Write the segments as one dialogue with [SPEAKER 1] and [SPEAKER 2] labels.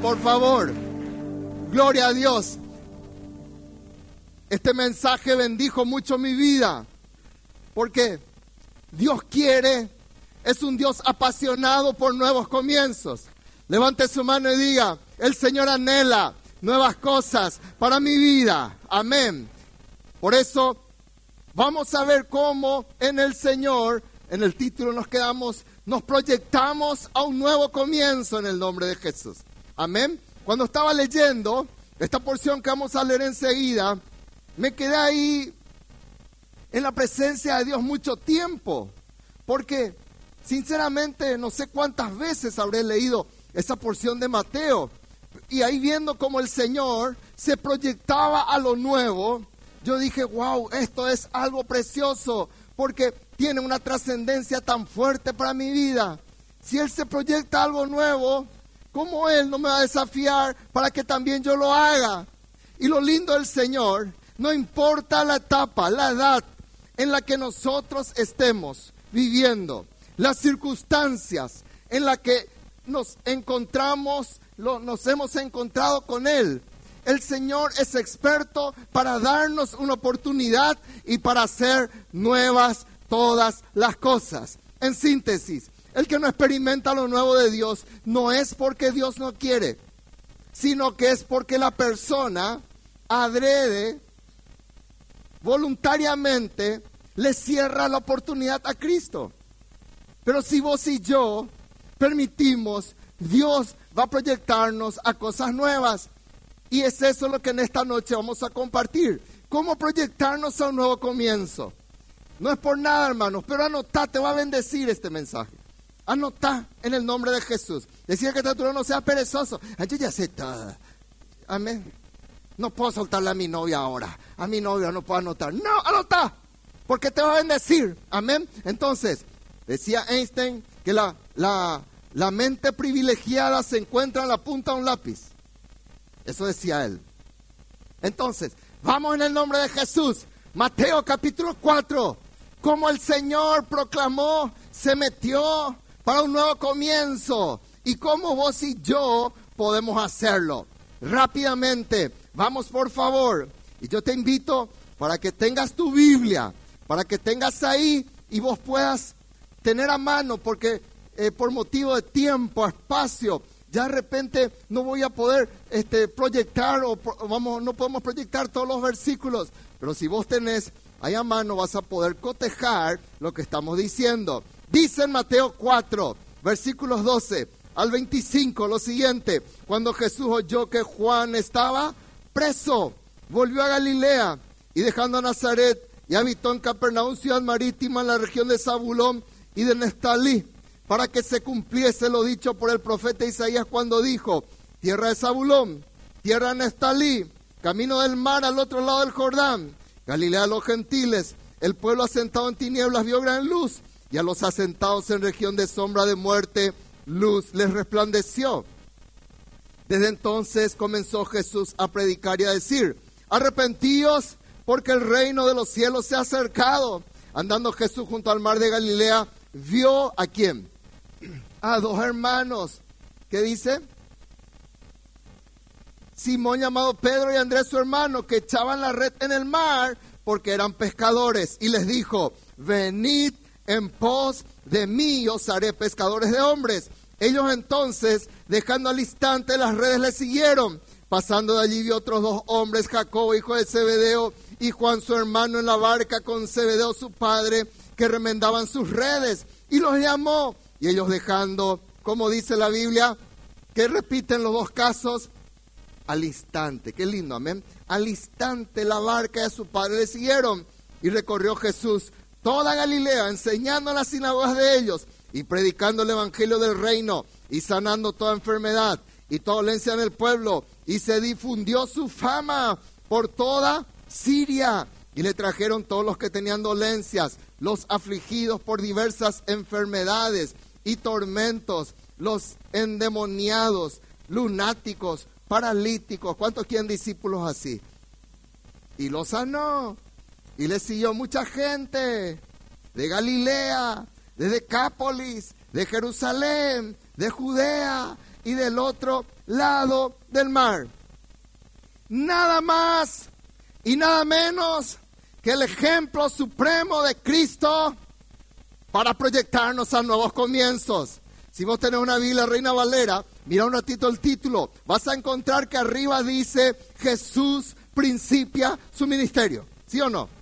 [SPEAKER 1] Por favor. Gloria a Dios. Este mensaje bendijo mucho mi vida. Porque Dios quiere, es un Dios apasionado por nuevos comienzos. Levante su mano y diga, el Señor anhela nuevas cosas para mi vida. Amén. Por eso vamos a ver cómo en el Señor, en el título nos quedamos, nos proyectamos a un nuevo comienzo en el nombre de Jesús. Amén. Cuando estaba leyendo esta porción que vamos a leer enseguida, me quedé ahí en la presencia de Dios mucho tiempo, porque sinceramente no sé cuántas veces habré leído esa porción de Mateo, y ahí viendo cómo el Señor se proyectaba a lo nuevo, yo dije, wow, esto es algo precioso, porque tiene una trascendencia tan fuerte para mi vida. Si Él se proyecta algo nuevo, ¿cómo Él no me va a desafiar para que también yo lo haga? Y lo lindo del Señor, no importa la etapa, la edad en la que nosotros estemos viviendo, las circunstancias en las que nos encontramos, nos hemos encontrado con Él. El Señor es experto para darnos una oportunidad y para hacer nuevas todas las cosas. En síntesis, el que no experimenta lo nuevo de Dios no es porque Dios no quiere, sino que es porque la persona adrede, voluntariamente, le cierra la oportunidad a Cristo. Pero si vos y yo permitimos, Dios va a proyectarnos a cosas nuevas. Y es eso lo que en esta noche vamos a compartir. ¿Cómo proyectarnos a un nuevo comienzo? No es por nada, hermanos, pero anotá, te va a bendecir este mensaje. Anotá en el nombre de Jesús. Decía que tú no sea perezoso. Yo ya sé todo. Amén. No puedo soltarle a mi novia ahora. A mi novia no puedo anotar. No, anotá. Porque te va a bendecir. Amén. Entonces, decía Einstein que la, la, la mente privilegiada se encuentra en la punta de un lápiz. Eso decía él. Entonces, vamos en el nombre de Jesús. Mateo capítulo 4. Como el Señor proclamó, se metió para un nuevo comienzo. Y cómo vos y yo podemos hacerlo. Rápidamente, vamos por favor. Y yo te invito para que tengas tu Biblia, para que tengas ahí y vos puedas tener a mano, porque eh, por motivo de tiempo, espacio, ya de repente no voy a poder este, proyectar o vamos, no podemos proyectar todos los versículos, pero si vos tenés ahí a mano vas a poder cotejar lo que estamos diciendo. Dice en Mateo 4, versículos 12 al 25 lo siguiente, cuando Jesús oyó que Juan estaba preso, volvió a Galilea y dejando a Nazaret y habitó en Capernaum, ciudad marítima en la región de Zabulón y de Nestalí para que se cumpliese lo dicho por el profeta Isaías cuando dijo, tierra de Zabulón, tierra de Nestalí, camino del mar al otro lado del Jordán, Galilea de los gentiles, el pueblo asentado en tinieblas vio gran luz, y a los asentados en región de sombra de muerte, luz les resplandeció. Desde entonces comenzó Jesús a predicar y a decir, arrepentíos porque el reino de los cielos se ha acercado. Andando Jesús junto al mar de Galilea, vio a quién? a dos hermanos. ¿Qué dice? Simón llamado Pedro y Andrés su hermano, que echaban la red en el mar porque eran pescadores. Y les dijo, venid en pos de mí, os haré pescadores de hombres. Ellos entonces, dejando al instante las redes, le siguieron. Pasando de allí vio otros dos hombres, Jacobo, hijo de Zebedeo, y Juan su hermano en la barca con Zebedeo su padre, que remendaban sus redes. Y los llamó y ellos dejando, como dice la Biblia, que repiten los dos casos, al instante, qué lindo, amén. Al instante la barca de su padre le siguieron y recorrió Jesús toda Galilea, enseñando en las sinagogas de ellos y predicando el evangelio del reino y sanando toda enfermedad y toda dolencia en el pueblo. Y se difundió su fama por toda Siria. Y le trajeron todos los que tenían dolencias, los afligidos por diversas enfermedades y tormentos, los endemoniados, lunáticos, paralíticos. ¿Cuántos quieren discípulos así? Y los sanó. Y le siguió mucha gente de Galilea, de Decápolis, de Jerusalén, de Judea y del otro lado del mar. Nada más y nada menos que el ejemplo supremo de Cristo para proyectarnos a nuevos comienzos. Si vos tenés una Biblia Reina Valera, mira un ratito el título, vas a encontrar que arriba dice Jesús principia su ministerio. ¿Sí o no?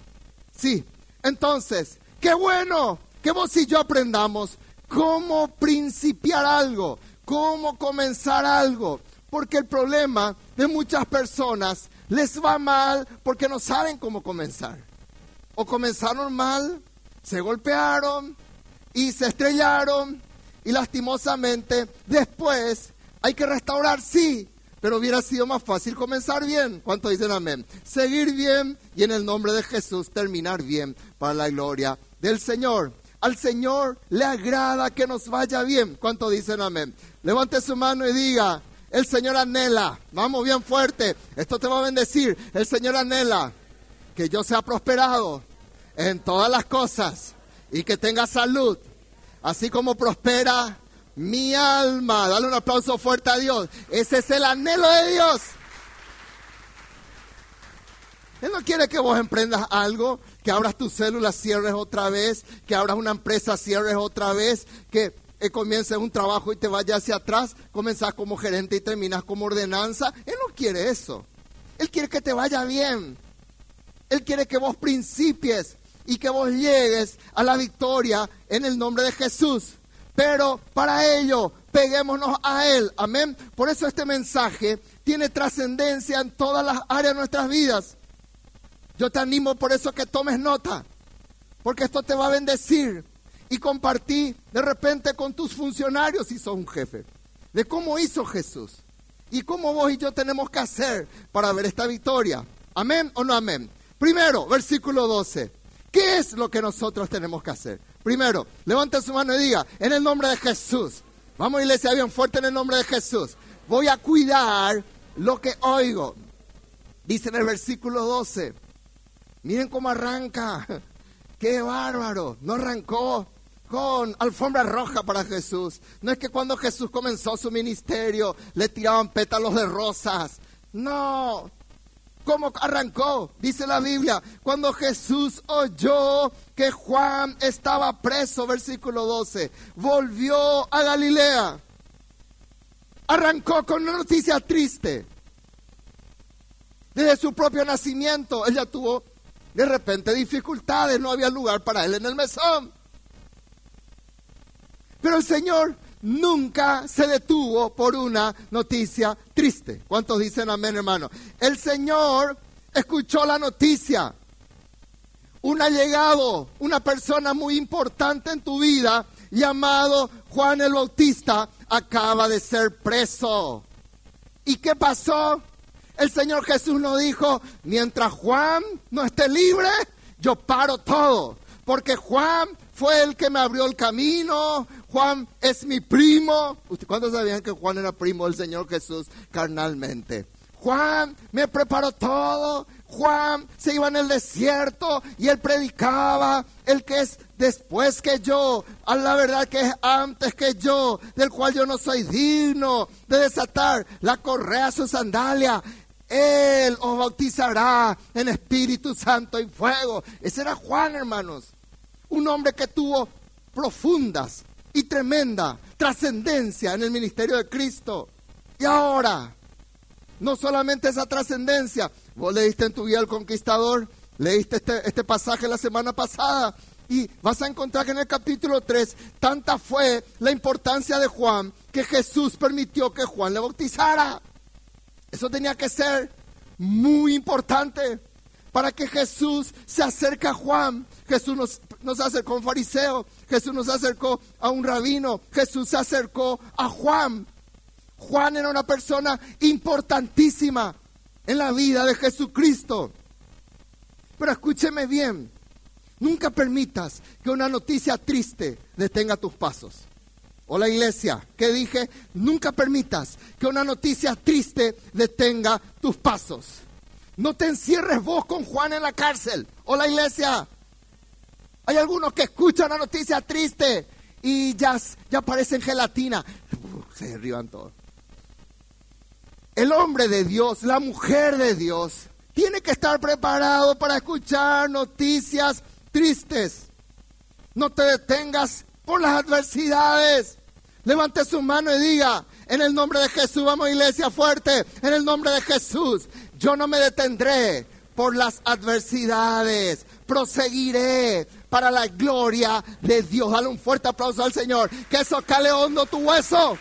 [SPEAKER 1] Sí. Entonces, qué bueno que vos y yo aprendamos cómo principiar algo, cómo comenzar algo. Porque el problema de muchas personas les va mal porque no saben cómo comenzar. O comenzaron mal, se golpearon y se estrellaron y lastimosamente después hay que restaurar, sí, pero hubiera sido más fácil comenzar bien. ¿Cuánto dicen amén? Seguir bien y en el nombre de Jesús terminar bien para la gloria del Señor. Al Señor le agrada que nos vaya bien. ¿Cuánto dicen amén? Levante su mano y diga, el Señor anhela, vamos bien fuerte, esto te va a bendecir. El Señor anhela que yo sea prosperado en todas las cosas y que tenga salud, así como prospera mi alma. Dale un aplauso fuerte a Dios. Ese es el anhelo de Dios. Él no quiere que vos emprendas algo, que abras tus células, cierres otra vez, que abras una empresa, cierres otra vez, que eh, comiences un trabajo y te vayas hacia atrás, comenzás como gerente y terminas como ordenanza. Él no quiere eso. Él quiere que te vaya bien. Él quiere que vos principies y que vos llegues a la victoria en el nombre de Jesús. Pero para ello, peguémonos a Él. Amén. Por eso este mensaje tiene trascendencia en todas las áreas de nuestras vidas. Yo te animo por eso que tomes nota, porque esto te va a bendecir. Y compartí de repente con tus funcionarios, si sos un jefe, de cómo hizo Jesús y cómo vos y yo tenemos que hacer para ver esta victoria. Amén o no amén. Primero, versículo 12. ¿Qué es lo que nosotros tenemos que hacer? Primero, levante su mano y diga, en el nombre de Jesús. Vamos, iglesia, bien fuerte en el nombre de Jesús. Voy a cuidar lo que oigo. Dice en el versículo 12. Miren cómo arranca. Qué bárbaro. No arrancó con alfombra roja para Jesús. No es que cuando Jesús comenzó su ministerio le tiraban pétalos de rosas. No. ¿Cómo arrancó? Dice la Biblia. Cuando Jesús oyó que Juan estaba preso, versículo 12, volvió a Galilea. Arrancó con una noticia triste. Desde su propio nacimiento, ella tuvo de repente dificultades, no había lugar para él en el mesón. Pero el Señor nunca se detuvo por una noticia triste. ¿Cuántos dicen amén, hermano? El Señor escuchó la noticia. Un allegado, una persona muy importante en tu vida, llamado Juan el Bautista, acaba de ser preso. ¿Y qué pasó? El Señor Jesús nos dijo, mientras Juan no esté libre, yo paro todo. Porque Juan fue el que me abrió el camino, Juan es mi primo. ¿Cuántos sabían que Juan era primo del Señor Jesús carnalmente? Juan me preparó todo. Juan se iba en el desierto y él predicaba el que es después que yo, a la verdad que es antes que yo, del cual yo no soy digno de desatar la correa a su sandalia. Él os bautizará en Espíritu Santo y fuego. Ese era Juan, hermanos. Un hombre que tuvo profundas y tremenda trascendencia en el ministerio de Cristo. Y ahora, no solamente esa trascendencia, vos leíste en tu vida el conquistador, leíste este, este pasaje la semana pasada y vas a encontrar que en el capítulo 3 tanta fue la importancia de Juan que Jesús permitió que Juan le bautizara. Eso tenía que ser muy importante para que Jesús se acerque a Juan. Jesús nos, nos acercó a un fariseo, Jesús nos acercó a un rabino, Jesús se acercó a Juan. Juan era una persona importantísima en la vida de Jesucristo. Pero escúcheme bien, nunca permitas que una noticia triste detenga tus pasos. Hola iglesia, ¿qué dije? Nunca permitas que una noticia triste detenga tus pasos. No te encierres vos con Juan en la cárcel. Hola iglesia. Hay algunos que escuchan la noticia triste y ya, ya parecen gelatina. se derriban todos. el hombre de Dios, la mujer de Dios, tiene que estar preparado para escuchar noticias tristes. No te detengas por las adversidades. Levante su mano y diga, en el nombre de Jesús, vamos iglesia fuerte, en el nombre de Jesús, yo no me detendré por las adversidades, proseguiré para la gloria de Dios. Dale un fuerte aplauso al Señor, que eso cale hondo tu hueso.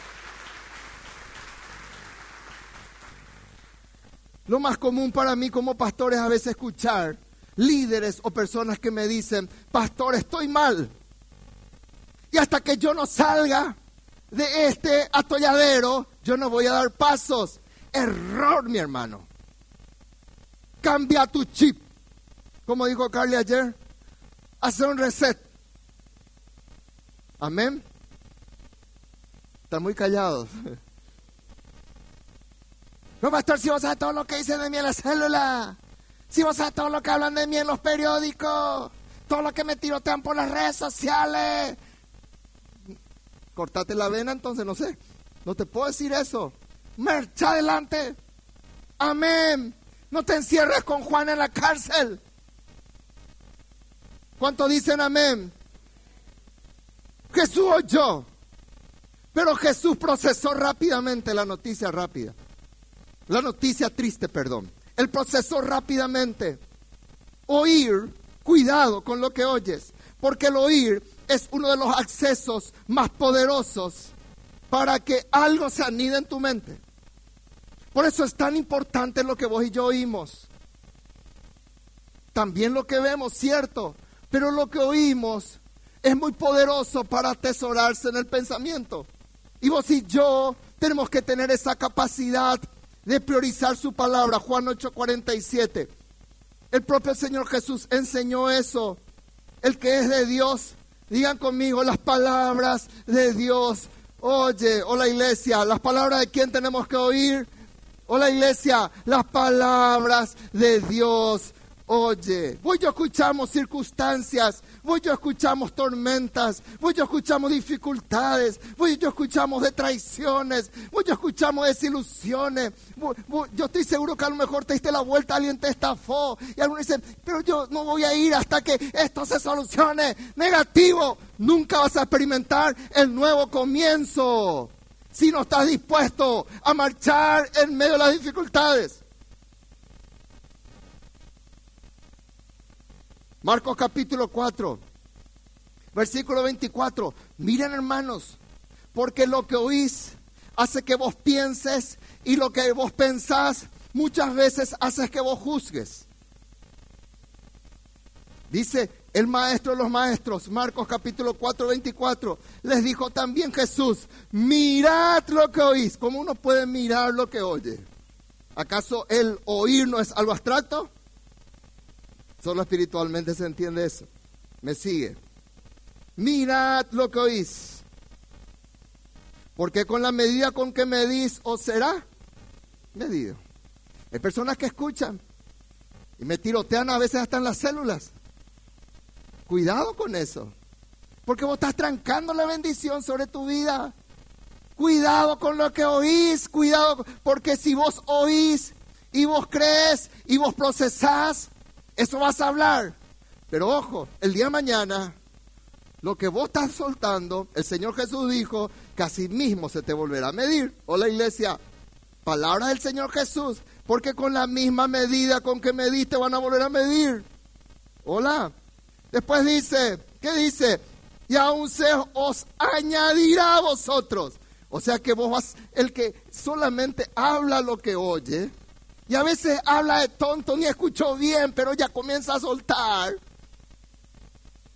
[SPEAKER 1] Lo más común para mí como pastor es a veces escuchar líderes o personas que me dicen, pastor, estoy mal. Y hasta que yo no salga de este atolladero, yo no voy a dar pasos. Error, mi hermano. Cambia tu chip. Como dijo Carly ayer, hace un reset. Amén. Están muy callados. No, pastor, si vos sabés todo lo que dicen de mí en la célula, si vos sabés todo lo que hablan de mí en los periódicos, todo lo que me tirotean por las redes sociales. Cortate la vena, entonces no sé. No te puedo decir eso. Marcha adelante. Amén. No te encierres con Juan en la cárcel. ¿Cuánto dicen amén? Jesús oyó. Pero Jesús procesó rápidamente la noticia rápida. La noticia triste, perdón. El proceso rápidamente. Oír, cuidado con lo que oyes, porque el oír es uno de los accesos más poderosos para que algo se anide en tu mente. Por eso es tan importante lo que vos y yo oímos. También lo que vemos, cierto, pero lo que oímos es muy poderoso para atesorarse en el pensamiento. Y vos y yo tenemos que tener esa capacidad de priorizar su palabra. Juan 8:47. El propio Señor Jesús enseñó eso. El que es de Dios, digan conmigo las palabras de Dios. Oye, hola iglesia, las palabras de quién tenemos que oír. Hola iglesia, las palabras de Dios. Oye, vos yo escuchamos circunstancias, vos yo escuchamos tormentas, vos yo escuchamos dificultades, vos yo escuchamos de traiciones, vos yo escuchamos desilusiones. yo estoy seguro que a lo mejor te diste la vuelta, alguien te estafó y algunos dicen, pero yo no voy a ir hasta que esto se solucione. Negativo, nunca vas a experimentar el nuevo comienzo si no estás dispuesto a marchar en medio de las dificultades. Marcos capítulo 4, versículo 24. Miren hermanos, porque lo que oís hace que vos pienses y lo que vos pensás muchas veces hace que vos juzgues. Dice el maestro de los maestros, Marcos capítulo 4, 24, les dijo también Jesús, mirad lo que oís. ¿Cómo uno puede mirar lo que oye? ¿Acaso el oír no es algo abstracto? Solo espiritualmente se entiende eso. Me sigue. Mirad lo que oís. Porque con la medida con que medís os será medido. Hay personas que escuchan y me tirotean a veces hasta en las células. Cuidado con eso. Porque vos estás trancando la bendición sobre tu vida. Cuidado con lo que oís. Cuidado. Porque si vos oís y vos crees y vos procesás, eso vas a hablar. Pero ojo, el día de mañana, lo que vos estás soltando, el Señor Jesús dijo que así mismo se te volverá a medir. Hola iglesia, palabra del Señor Jesús, porque con la misma medida con que mediste van a volver a medir. Hola. Después dice, ¿qué dice? Y aún se os añadirá a vosotros. O sea que vos vas, el que solamente habla lo que oye, y a veces habla de tonto, ni escuchó bien, pero ya comienza a soltar.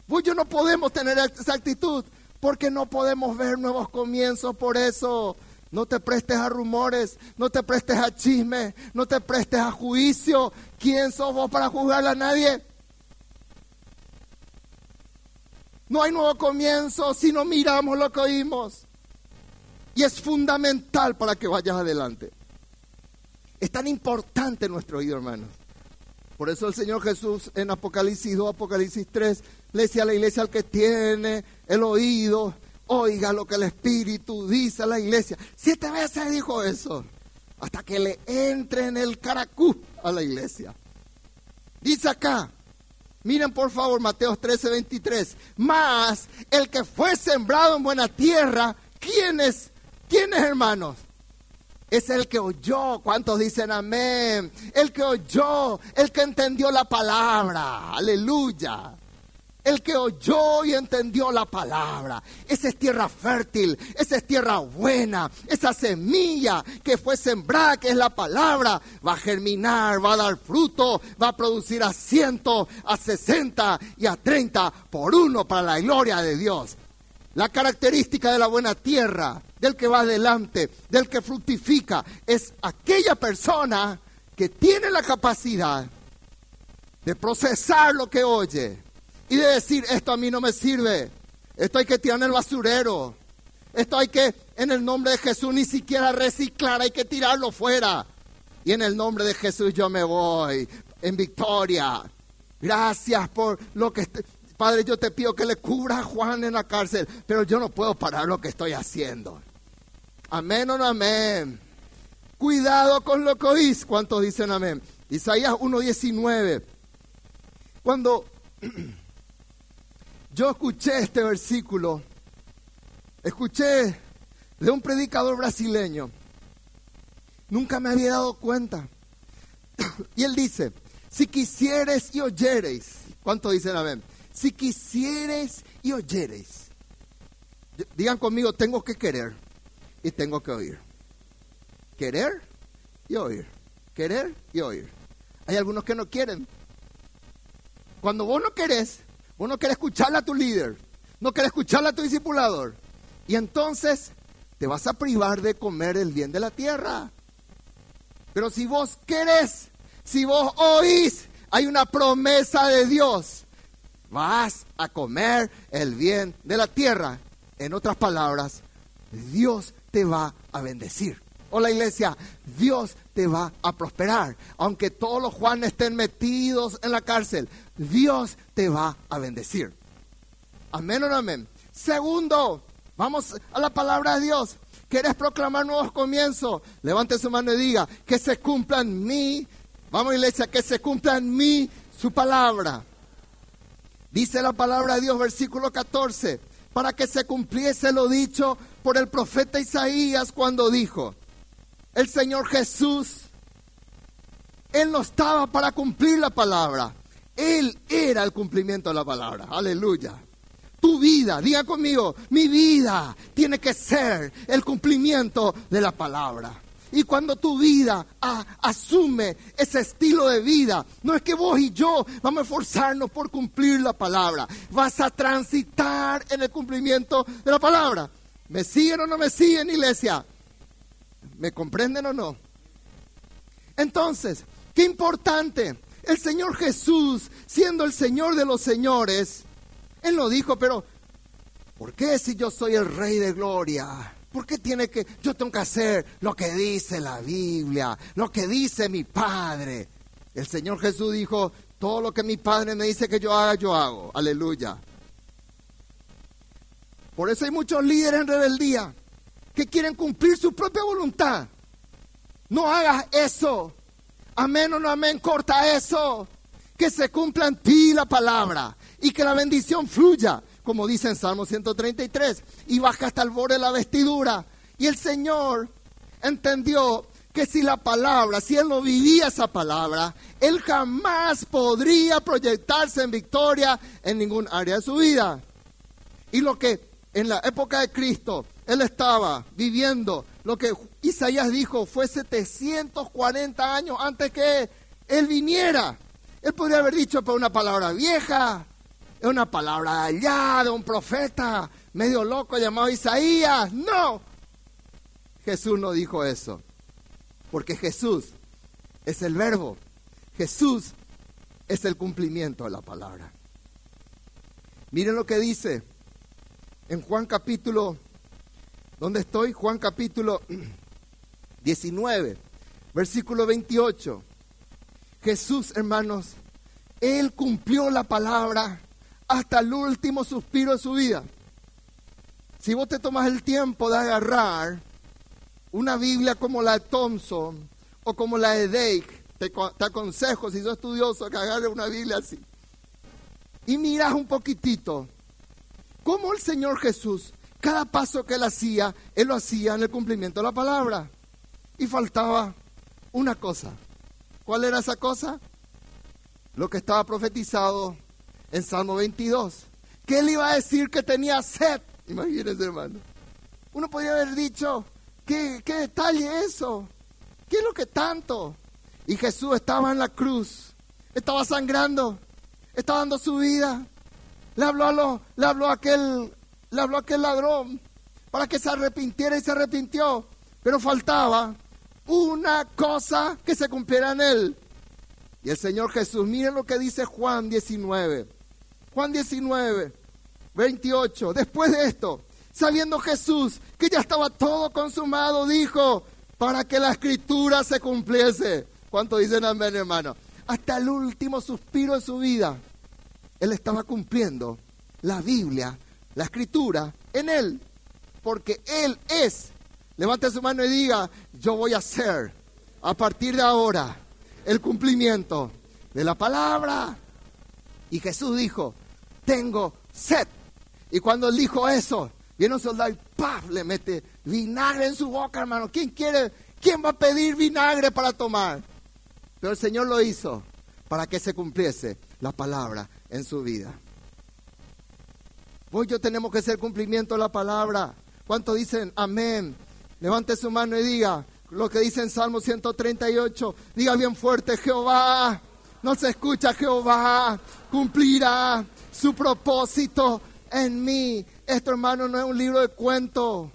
[SPEAKER 1] Pues yo no podemos tener esa actitud porque no podemos ver nuevos comienzos. Por eso no te prestes a rumores, no te prestes a chismes, no te prestes a juicio. ¿Quién sos vos para juzgar a nadie? No hay nuevo comienzo si no miramos lo que oímos. Y es fundamental para que vayas adelante. Es tan importante nuestro oído, hermanos. Por eso el Señor Jesús en Apocalipsis 2, Apocalipsis 3, le decía a la iglesia al que tiene el oído, oiga lo que el Espíritu dice a la iglesia. Siete veces dijo eso. hasta que le entre en el caracú a la iglesia. Dice acá, miren por favor Mateo 13, 23, más el que fue sembrado en buena tierra, ¿quién es? ¿Quién es hermanos? Es el que oyó, ¿cuántos dicen amén? El que oyó, el que entendió la palabra, aleluya. El que oyó y entendió la palabra. Esa es tierra fértil, esa es tierra buena, esa semilla que fue sembrada, que es la palabra, va a germinar, va a dar fruto, va a producir a ciento, a sesenta y a treinta por uno para la gloria de Dios. La característica de la buena tierra, del que va adelante, del que fructifica, es aquella persona que tiene la capacidad de procesar lo que oye y de decir, esto a mí no me sirve, esto hay que tirar en el basurero, esto hay que, en el nombre de Jesús, ni siquiera reciclar, hay que tirarlo fuera. Y en el nombre de Jesús yo me voy en victoria. Gracias por lo que... Padre, yo te pido que le cubra a Juan en la cárcel, pero yo no puedo parar lo que estoy haciendo. Amén o no amén. Cuidado con lo que oís. ¿Cuántos dicen amén? Isaías 1.19. Cuando yo escuché este versículo, escuché de un predicador brasileño, nunca me había dado cuenta. Y él dice, si quisieres y oyereis, ¿cuánto dicen amén? Si quisieres y oyereis, digan conmigo, tengo que querer y tengo que oír. Querer y oír. Querer y oír. Hay algunos que no quieren. Cuando vos no querés, Vos no querés escucharle a tu líder, no querés escucharle a tu discipulador. Y entonces te vas a privar de comer el bien de la tierra. Pero si vos querés, si vos oís, hay una promesa de Dios. Vas a comer el bien de la tierra. En otras palabras, Dios te va a bendecir. Hola iglesia, Dios te va a prosperar. Aunque todos los Juanes estén metidos en la cárcel, Dios te va a bendecir. Amén o no amén. Segundo, vamos a la palabra de Dios. ¿Quieres proclamar nuevos comienzos? Levante su mano y diga, que se cumpla en mí, vamos iglesia, que se cumpla en mí su palabra. Dice la palabra de Dios, versículo 14, para que se cumpliese lo dicho por el profeta Isaías cuando dijo, el Señor Jesús, Él no estaba para cumplir la palabra, él era el cumplimiento de la palabra. Aleluya. Tu vida, diga conmigo, mi vida tiene que ser el cumplimiento de la palabra. Y cuando tu vida asume ese estilo de vida, no es que vos y yo vamos a esforzarnos por cumplir la palabra. Vas a transitar en el cumplimiento de la palabra. ¿Me siguen o no me siguen, iglesia? ¿Me comprenden o no? Entonces, qué importante el Señor Jesús, siendo el Señor de los señores, Él lo dijo, pero ¿por qué si yo soy el Rey de Gloria? ¿Por qué tiene que, yo tengo que hacer lo que dice la Biblia, lo que dice mi Padre? El Señor Jesús dijo, todo lo que mi Padre me dice que yo haga, yo hago. Aleluya. Por eso hay muchos líderes en rebeldía que quieren cumplir su propia voluntad. No hagas eso. Amén o no amén, corta eso. Que se cumpla en ti la palabra y que la bendición fluya, como dice en Salmo 133, y baja hasta el borde de la vestidura. Y el Señor entendió que si la palabra, si él no vivía esa palabra, él jamás podría proyectarse en victoria en ningún área de su vida. Y lo que en la época de Cristo él estaba viviendo lo que Isaías dijo fue 740 años antes que él viniera. Él podría haber dicho, pero una palabra vieja, es una palabra de allá, de un profeta medio loco llamado Isaías. No, Jesús no dijo eso, porque Jesús es el verbo, Jesús es el cumplimiento de la palabra. Miren lo que dice en Juan capítulo ¿Dónde estoy? Juan capítulo 19, versículo 28. Jesús, hermanos, Él cumplió la palabra hasta el último suspiro de su vida. Si vos te tomas el tiempo de agarrar una Biblia como la de Thompson o como la de Dake, te, aconsejo, si sos estudioso, que agarre una Biblia así. Y miras un poquitito cómo el Señor Jesús, cada paso que él hacía, él lo hacía en el cumplimiento de la palabra. Y faltaba una cosa. ¿Cuál era esa cosa? Lo que estaba profetizado en Salmo 22. Que él iba a decir que tenía sed. Imagínense, hermano. Uno podría haber dicho, ¿qué, qué detalle eso? ¿Qué es lo que tanto? Y Jesús estaba en la cruz, estaba sangrando, estaba dando su vida. Le habló a, lo, le habló a aquel, le habló a aquel ladrón para que se arrepintiera y se arrepintió. Pero faltaba una cosa que se cumpliera en él. Y el Señor Jesús, miren lo que dice Juan 19. Juan 19, 28. Después de esto, sabiendo Jesús que ya estaba todo consumado, dijo, para que la escritura se cumpliese. ¿Cuánto dicen amén, hermano? Hasta el último suspiro de su vida, él estaba cumpliendo la Biblia, la escritura, en él. Porque él es. Levante su mano y diga, yo voy a hacer a partir de ahora el cumplimiento de la palabra. Y Jesús dijo, tengo sed. Y cuando él dijo eso, viene un soldado y ¡paf! le mete vinagre en su boca, hermano. ¿Quién quiere, quién va a pedir vinagre para tomar? Pero el Señor lo hizo para que se cumpliese la palabra en su vida. Hoy yo tenemos que hacer cumplimiento de la palabra. ¿Cuántos dicen amén? Levante su mano y diga lo que dice en Salmo 138. Diga bien fuerte, Jehová, no se escucha Jehová, cumplirá su propósito en mí. Esto, hermano, no es un libro de cuentos.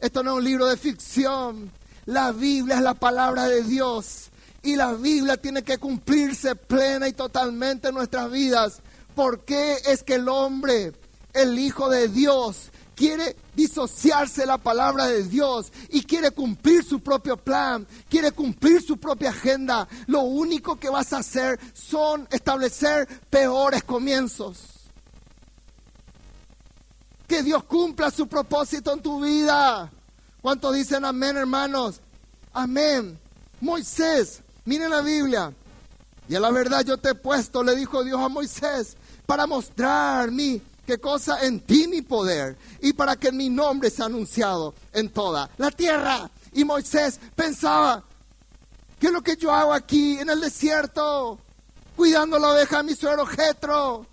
[SPEAKER 1] Esto no es un libro de ficción. La Biblia es la palabra de Dios. Y la Biblia tiene que cumplirse plena y totalmente en nuestras vidas. ¿Por qué es que el hombre, el Hijo de Dios, quiere disociarse la palabra de Dios y quiere cumplir su propio plan, quiere cumplir su propia agenda? Lo único que vas a hacer son establecer peores comienzos que Dios cumpla su propósito en tu vida. ¿Cuántos dicen amén, hermanos? Amén. Moisés, miren la Biblia. Y a la verdad yo te he puesto, le dijo Dios a Moisés, para mostrar mi, qué cosa en ti mi poder y para que mi nombre sea anunciado en toda la tierra. Y Moisés pensaba, ¿qué es lo que yo hago aquí en el desierto? Cuidando la oveja de mi suegro Jetro.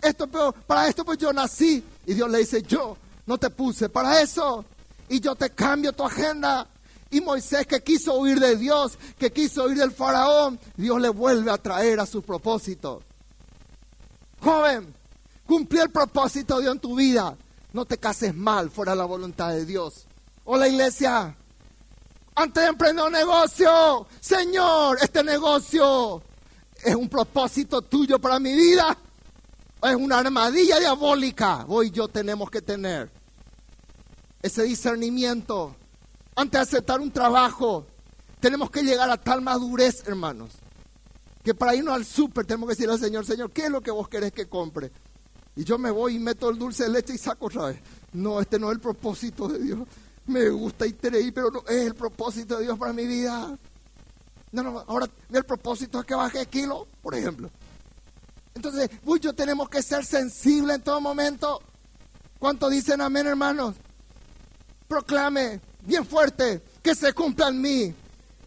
[SPEAKER 1] Esto, para esto pues yo nací. Y Dios le dice, yo no te puse para eso. Y yo te cambio tu agenda. Y Moisés que quiso huir de Dios, que quiso huir del faraón, Dios le vuelve a traer a su propósito. Joven, cumplí el propósito de Dios en tu vida. No te cases mal fuera la voluntad de Dios. Hola iglesia. Antes de emprender un negocio, Señor, este negocio es un propósito tuyo para mi vida es una armadilla diabólica. Hoy yo tenemos que tener ese discernimiento. Antes de aceptar un trabajo, tenemos que llegar a tal madurez, hermanos, que para irnos al súper tenemos que decirle al Señor, Señor, ¿qué es lo que vos querés que compre? Y yo me voy y meto el dulce de leche y saco otra vez. No, este no es el propósito de Dios. Me gusta y ahí, pero no es el propósito de Dios para mi vida. No, no, ahora el propósito es que baje kilo, por ejemplo. Entonces, muchos tenemos que ser sensibles en todo momento. ¿Cuánto dicen amén, hermanos? Proclame bien fuerte que se cumpla en mí.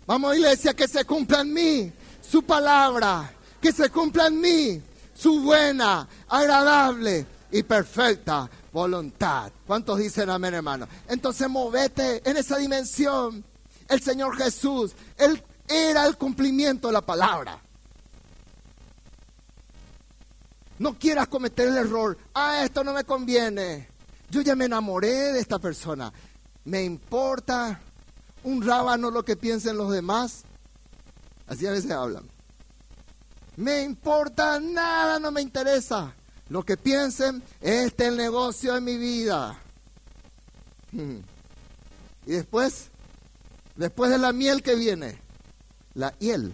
[SPEAKER 1] Vamos, iglesia, que se cumpla en mí su palabra, que se cumpla en mí su buena, agradable y perfecta voluntad. ¿Cuántos dicen amén, hermanos? Entonces, movete en esa dimensión. El Señor Jesús, Él era el cumplimiento de la palabra. No quieras cometer el error. Ah, esto no me conviene. Yo ya me enamoré de esta persona. Me importa un rábano lo que piensen los demás. Así a veces hablan. Me importa nada, no me interesa. Lo que piensen, este es el negocio de mi vida. Y después, después de la miel que viene, la hiel,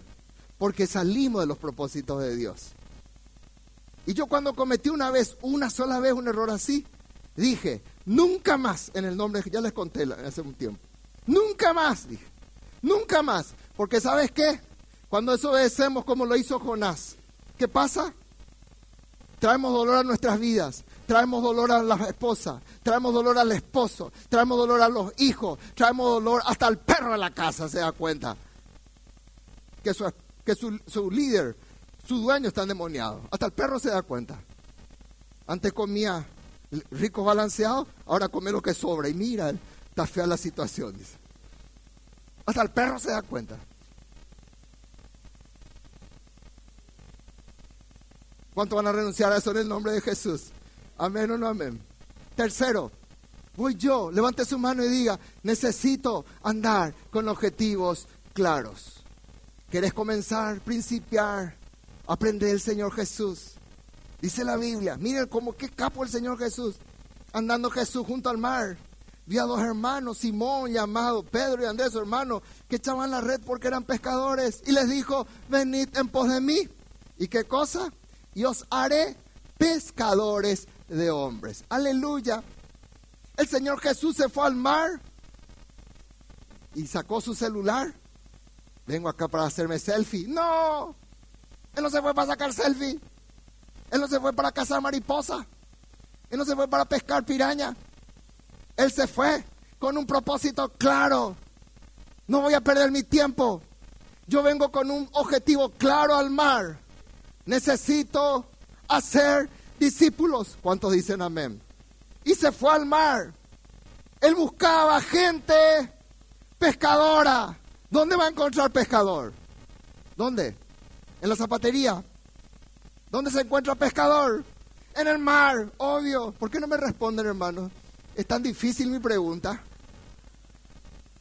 [SPEAKER 1] porque salimos de los propósitos de Dios. Y yo cuando cometí una vez, una sola vez un error así, dije, nunca más en el nombre, ya les conté hace un tiempo, Nunca más, dije. Nunca más. Porque ¿sabes qué? Cuando desobedecemos como lo hizo Jonás, ¿qué pasa? Traemos dolor a nuestras vidas, traemos dolor a la esposa, traemos dolor al esposo, traemos dolor a los hijos, traemos dolor hasta al perro de la casa, se da cuenta. Que su, que su, su líder, su dueño está endemoniado. Hasta el perro se da cuenta. Antes comía rico balanceado, ahora come lo que sobra. Y mira, está fea la situación, dice. Hasta el perro se da cuenta. ¿Cuánto van a renunciar a eso en el nombre de Jesús? Amén o no amén. Tercero, voy yo, levante su mano y diga, necesito andar con objetivos claros. ¿Quieres comenzar, principiar, aprender el Señor Jesús? Dice la Biblia, miren cómo qué capo el Señor Jesús, andando Jesús junto al mar. Vi a dos hermanos, Simón llamado Pedro y Andrés, su hermano, que echaban la red porque eran pescadores. Y les dijo, venid en pos de mí. ¿Y qué cosa? Y os haré pescadores de hombres. Aleluya. El Señor Jesús se fue al mar y sacó su celular. Vengo acá para hacerme selfie. No, Él no se fue para sacar selfie. Él no se fue para cazar mariposa. Él no se fue para pescar piraña. Él se fue con un propósito claro. No voy a perder mi tiempo. Yo vengo con un objetivo claro al mar. Necesito hacer discípulos. ¿Cuántos dicen amén? Y se fue al mar. Él buscaba gente pescadora. ¿Dónde va a encontrar pescador? ¿Dónde? En la zapatería. ¿Dónde se encuentra pescador? En el mar, obvio. ¿Por qué no me responden, hermanos? Es tan difícil mi pregunta.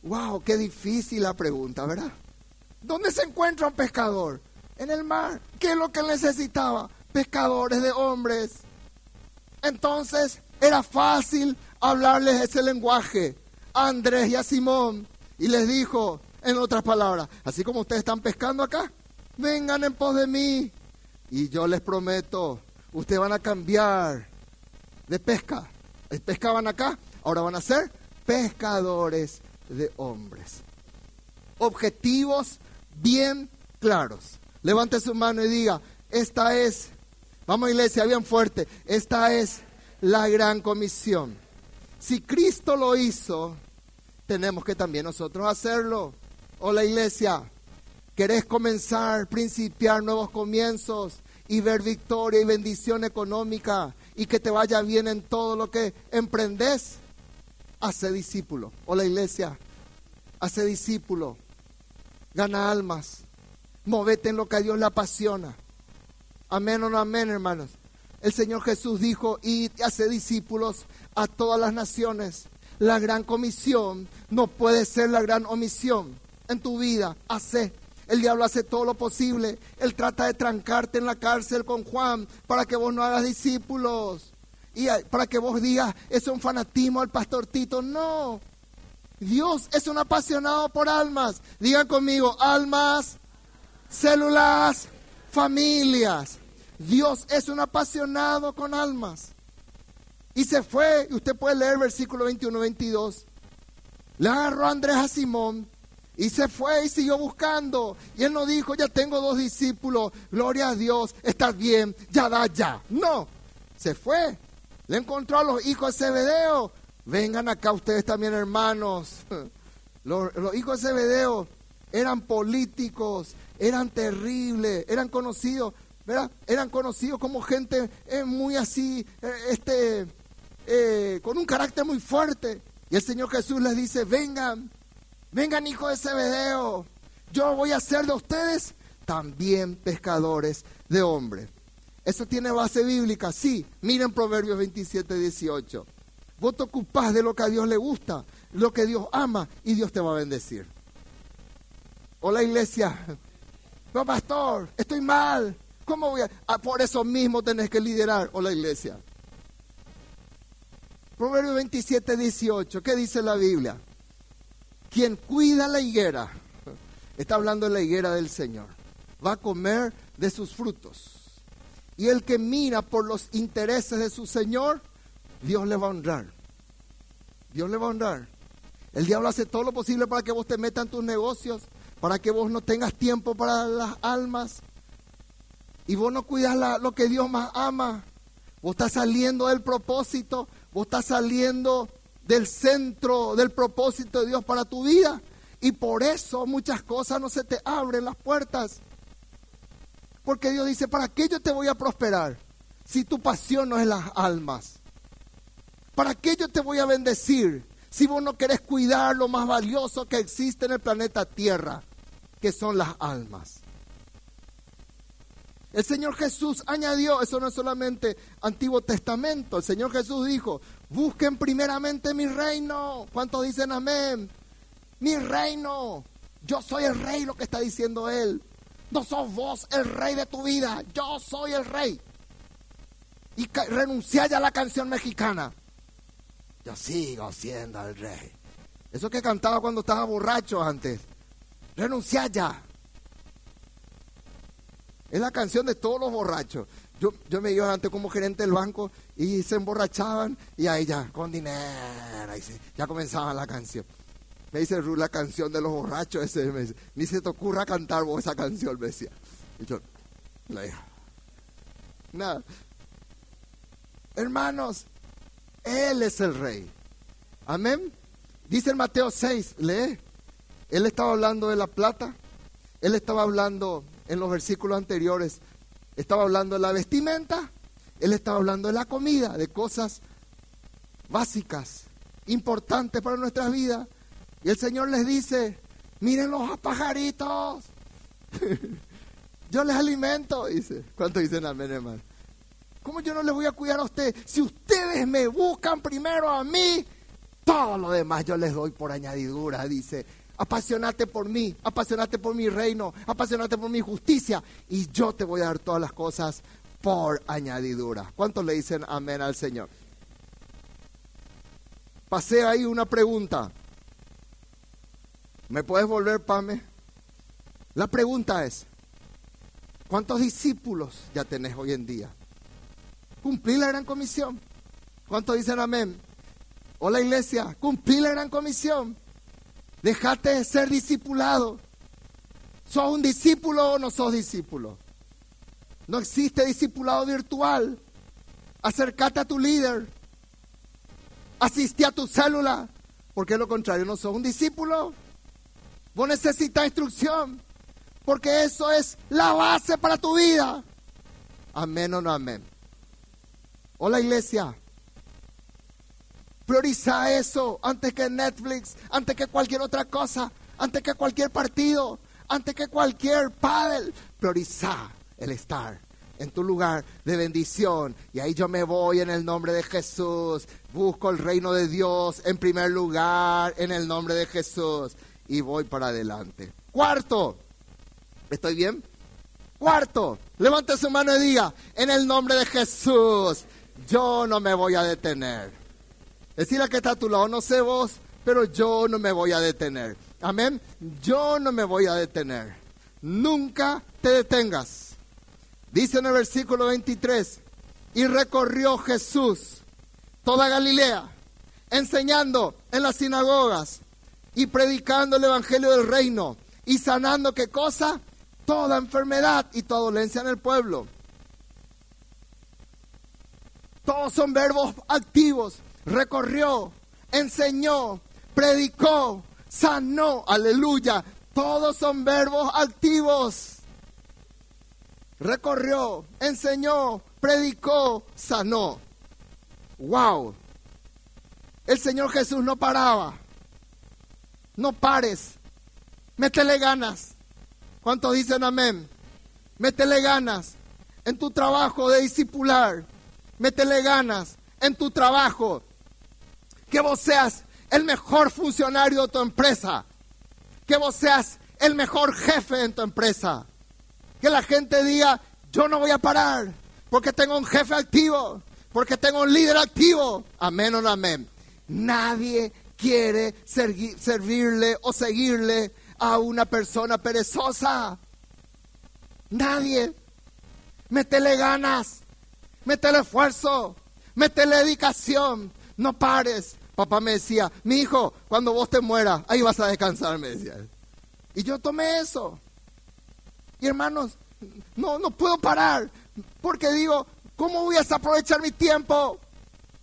[SPEAKER 1] Wow, qué difícil la pregunta, ¿verdad? ¿Dónde se encuentra un pescador? En el mar. ¿Qué es lo que necesitaba? Pescadores de hombres. Entonces era fácil hablarles ese lenguaje a Andrés y a Simón. Y les dijo, en otras palabras, así como ustedes están pescando acá, vengan en pos de mí. Y yo les prometo, ustedes van a cambiar de pesca pescaban acá, ahora van a ser pescadores de hombres. Objetivos bien claros. Levante su mano y diga, esta es, vamos iglesia, bien fuerte, esta es la gran comisión. Si Cristo lo hizo, tenemos que también nosotros hacerlo. Hola iglesia, ¿querés comenzar, principiar nuevos comienzos y ver victoria y bendición económica y que te vaya bien en todo lo que emprendes, hace discípulo. O la iglesia, hace discípulo. Gana almas. Movete en lo que a Dios le apasiona. Amén o no amén, hermanos. El Señor Jesús dijo, y hace discípulos a todas las naciones. La gran comisión no puede ser la gran omisión en tu vida. Hace el diablo hace todo lo posible. Él trata de trancarte en la cárcel con Juan para que vos no hagas discípulos. Y para que vos digas, es un fanatismo al pastor Tito. No. Dios es un apasionado por almas. Digan conmigo, almas, células, familias. Dios es un apasionado con almas. Y se fue, y usted puede leer versículo 21, 22. Le agarró a Andrés a Simón y se fue y siguió buscando. Y él no dijo, ya tengo dos discípulos, gloria a Dios, estás bien, ya da ya. No, se fue. Le encontró a los hijos de Zebedeo. Vengan acá ustedes también, hermanos. Los, hijos de Zebedeo eran políticos, eran terribles, eran conocidos, ¿verdad? Eran conocidos como gente eh, muy así, eh, este, eh, con un carácter muy fuerte. Y el Señor Jesús les dice, vengan, Vengan hijos de Zebedeo, yo voy a hacer de ustedes también pescadores de hombres. ¿Eso tiene base bíblica? Sí. Miren Proverbios 27, 18. Vos te ocupás de lo que a Dios le gusta, lo que Dios ama, y Dios te va a bendecir. Hola iglesia. Pastor, estoy mal. ¿Cómo voy a...? Ah, por eso mismo tenés que liderar. Hola iglesia. Proverbios 27, 18. ¿Qué dice la Biblia? Quien cuida la higuera, está hablando de la higuera del Señor, va a comer de sus frutos. Y el que mira por los intereses de su Señor, Dios le va a honrar. Dios le va a honrar. El diablo hace todo lo posible para que vos te metas en tus negocios, para que vos no tengas tiempo para las almas. Y vos no cuidas lo que Dios más ama. Vos estás saliendo del propósito, vos estás saliendo del centro del propósito de Dios para tu vida. Y por eso muchas cosas no se te abren las puertas. Porque Dios dice, ¿para qué yo te voy a prosperar si tu pasión no es las almas? ¿Para qué yo te voy a bendecir si vos no querés cuidar lo más valioso que existe en el planeta Tierra, que son las almas? El Señor Jesús añadió, eso no es solamente Antiguo Testamento, el Señor Jesús dijo, busquen primeramente mi reino. ¿Cuántos dicen amén? Mi reino. Yo soy el rey, lo que está diciendo Él. No sos vos el rey de tu vida, yo soy el rey. Y renuncia ya a la canción mexicana. Yo sigo siendo el rey. Eso que cantaba cuando estaba borracho antes. Renuncia ya. Es la canción de todos los borrachos. Yo, yo me iba antes como gerente del banco y se emborrachaban y ahí ya, con dinero, ya comenzaba la canción. Me dice Ru, la canción de los borrachos, ese me dice, ni se te ocurra cantar vos esa canción, me decía. Y yo, la Nada. Hermanos, Él es el rey. Amén. Dice en Mateo 6, lee. Él estaba hablando de la plata. Él estaba hablando en los versículos anteriores. Estaba hablando de la vestimenta. Él estaba hablando de la comida, de cosas básicas, importantes para nuestras vidas. Y el Señor les dice, miren los pajaritos. yo les alimento, dice. ¿Cuánto dicen amén, hermano? ¿Cómo yo no les voy a cuidar a ustedes? Si ustedes me buscan primero a mí, todo lo demás yo les doy por añadidura, dice. Apasionate por mí, apasionate por mi reino, apasionate por mi justicia y yo te voy a dar todas las cosas por añadidura. ¿Cuántos le dicen amén al Señor? Pasé ahí una pregunta. ¿Me puedes volver, Pame? La pregunta es, ¿cuántos discípulos ya tenés hoy en día? Cumplí la gran comisión. ¿Cuántos dicen amén? Hola iglesia, cumplí la gran comisión. Dejate de ser discipulado. ¿Sos un discípulo o no sos discípulo? No existe discipulado virtual. Acércate a tu líder. Asistí a tu célula. Porque lo contrario, no sos un discípulo. Vos necesitas instrucción, porque eso es la base para tu vida. Amén o no amén. Hola iglesia. Prioriza eso antes que Netflix, antes que cualquier otra cosa, antes que cualquier partido, antes que cualquier padre. Prioriza el estar en tu lugar de bendición. Y ahí yo me voy en el nombre de Jesús. Busco el reino de Dios en primer lugar en el nombre de Jesús y voy para adelante. Cuarto, ¿estoy bien? Cuarto, levante su mano y diga, en el nombre de Jesús, yo no me voy a detener. Decirle que está a tu lado, no sé vos, pero yo no me voy a detener. Amén. Yo no me voy a detener. Nunca te detengas. Dice en el versículo 23, y recorrió Jesús toda Galilea, enseñando en las sinagogas y predicando el Evangelio del Reino y sanando qué cosa? Toda enfermedad y toda dolencia en el pueblo. Todos son verbos activos. Recorrió, enseñó, predicó, sanó. Aleluya. Todos son verbos activos. Recorrió, enseñó, predicó, sanó. Wow. El Señor Jesús no paraba. No pares. Métele ganas. ¿Cuántos dicen amén? Métele ganas en tu trabajo de discipular. Métele ganas en tu trabajo. Que vos seas el mejor funcionario de tu empresa. Que vos seas el mejor jefe en tu empresa. Que la gente diga, yo no voy a parar porque tengo un jefe activo, porque tengo un líder activo. Amén o no amén. Nadie quiere servirle o seguirle a una persona perezosa. Nadie. Métele ganas, métele esfuerzo, métele dedicación. No pares, Papá me decía, mi hijo, cuando vos te mueras, ahí vas a descansar, me decía. Y yo tomé eso. Y hermanos, no, no puedo parar, porque digo, ¿cómo voy a aprovechar mi tiempo?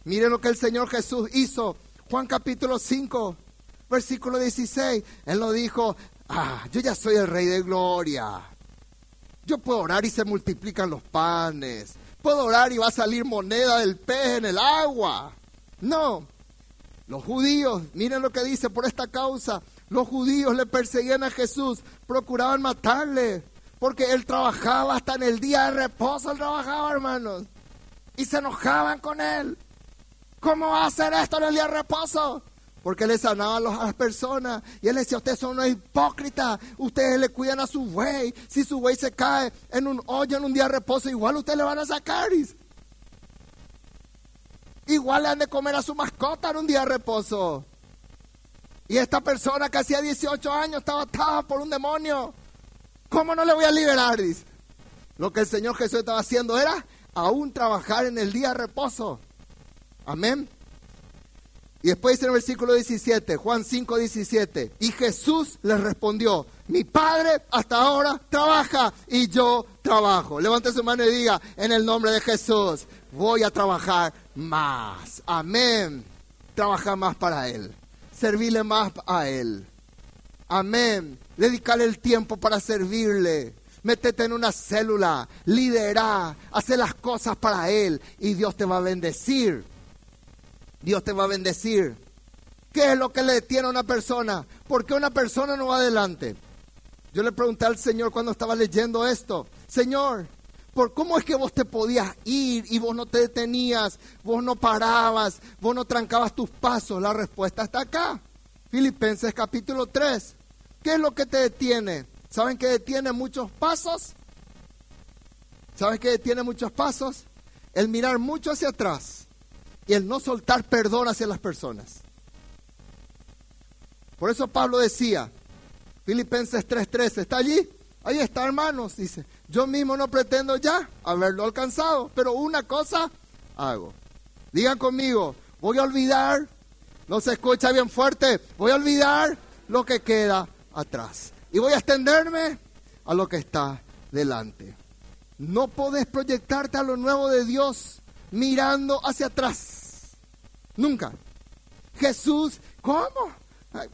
[SPEAKER 1] Miren lo que el Señor Jesús hizo. Juan capítulo 5, versículo 16. Él lo dijo, ah, yo ya soy el rey de gloria. Yo puedo orar y se multiplican los panes. Puedo orar y va a salir moneda del pez en el agua. No. Los judíos, miren lo que dice por esta causa. Los judíos le perseguían a Jesús, procuraban matarle, porque él trabajaba hasta en el día de reposo, él trabajaba, hermanos. Y se enojaban con él. ¿Cómo va a hacer esto en el día de reposo? porque le sanaba a las personas. Y él decía, ustedes son unos hipócritas, ustedes le cuidan a su buey. Si su buey se cae en un hoyo en un día de reposo, igual ustedes le van a sacar. Igual le han de comer a su mascota en un día de reposo. Y esta persona que hacía 18 años estaba atada por un demonio. ¿Cómo no le voy a liberar? Lo que el Señor Jesús estaba haciendo era aún trabajar en el día de reposo. Amén. Y después dice en el versículo 17, Juan 5, 17, y Jesús les respondió, mi Padre hasta ahora trabaja y yo trabajo. Levante su mano y diga, en el nombre de Jesús, voy a trabajar más. Amén. Trabajar más para Él. Servirle más a Él. Amén. Dedicarle el tiempo para servirle. Métete en una célula, lidera, hace las cosas para Él y Dios te va a bendecir. Dios te va a bendecir. ¿Qué es lo que le detiene a una persona? ¿Por qué una persona no va adelante? Yo le pregunté al Señor cuando estaba leyendo esto, Señor, ¿por cómo es que vos te podías ir y vos no te detenías, vos no parabas, vos no trancabas tus pasos? La respuesta está acá. Filipenses capítulo 3. ¿Qué es lo que te detiene? ¿Saben que detiene muchos pasos? ¿Saben que detiene muchos pasos? El mirar mucho hacia atrás y el no soltar perdón hacia las personas. Por eso Pablo decía, Filipenses 3:13, ¿está allí? Ahí está, hermanos, dice, yo mismo no pretendo ya haberlo alcanzado, pero una cosa hago. Digan conmigo, voy a olvidar, no se escucha bien fuerte, voy a olvidar lo que queda atrás y voy a extenderme a lo que está delante. No podés proyectarte a lo nuevo de Dios mirando hacia atrás. Nunca. Jesús, ¿cómo?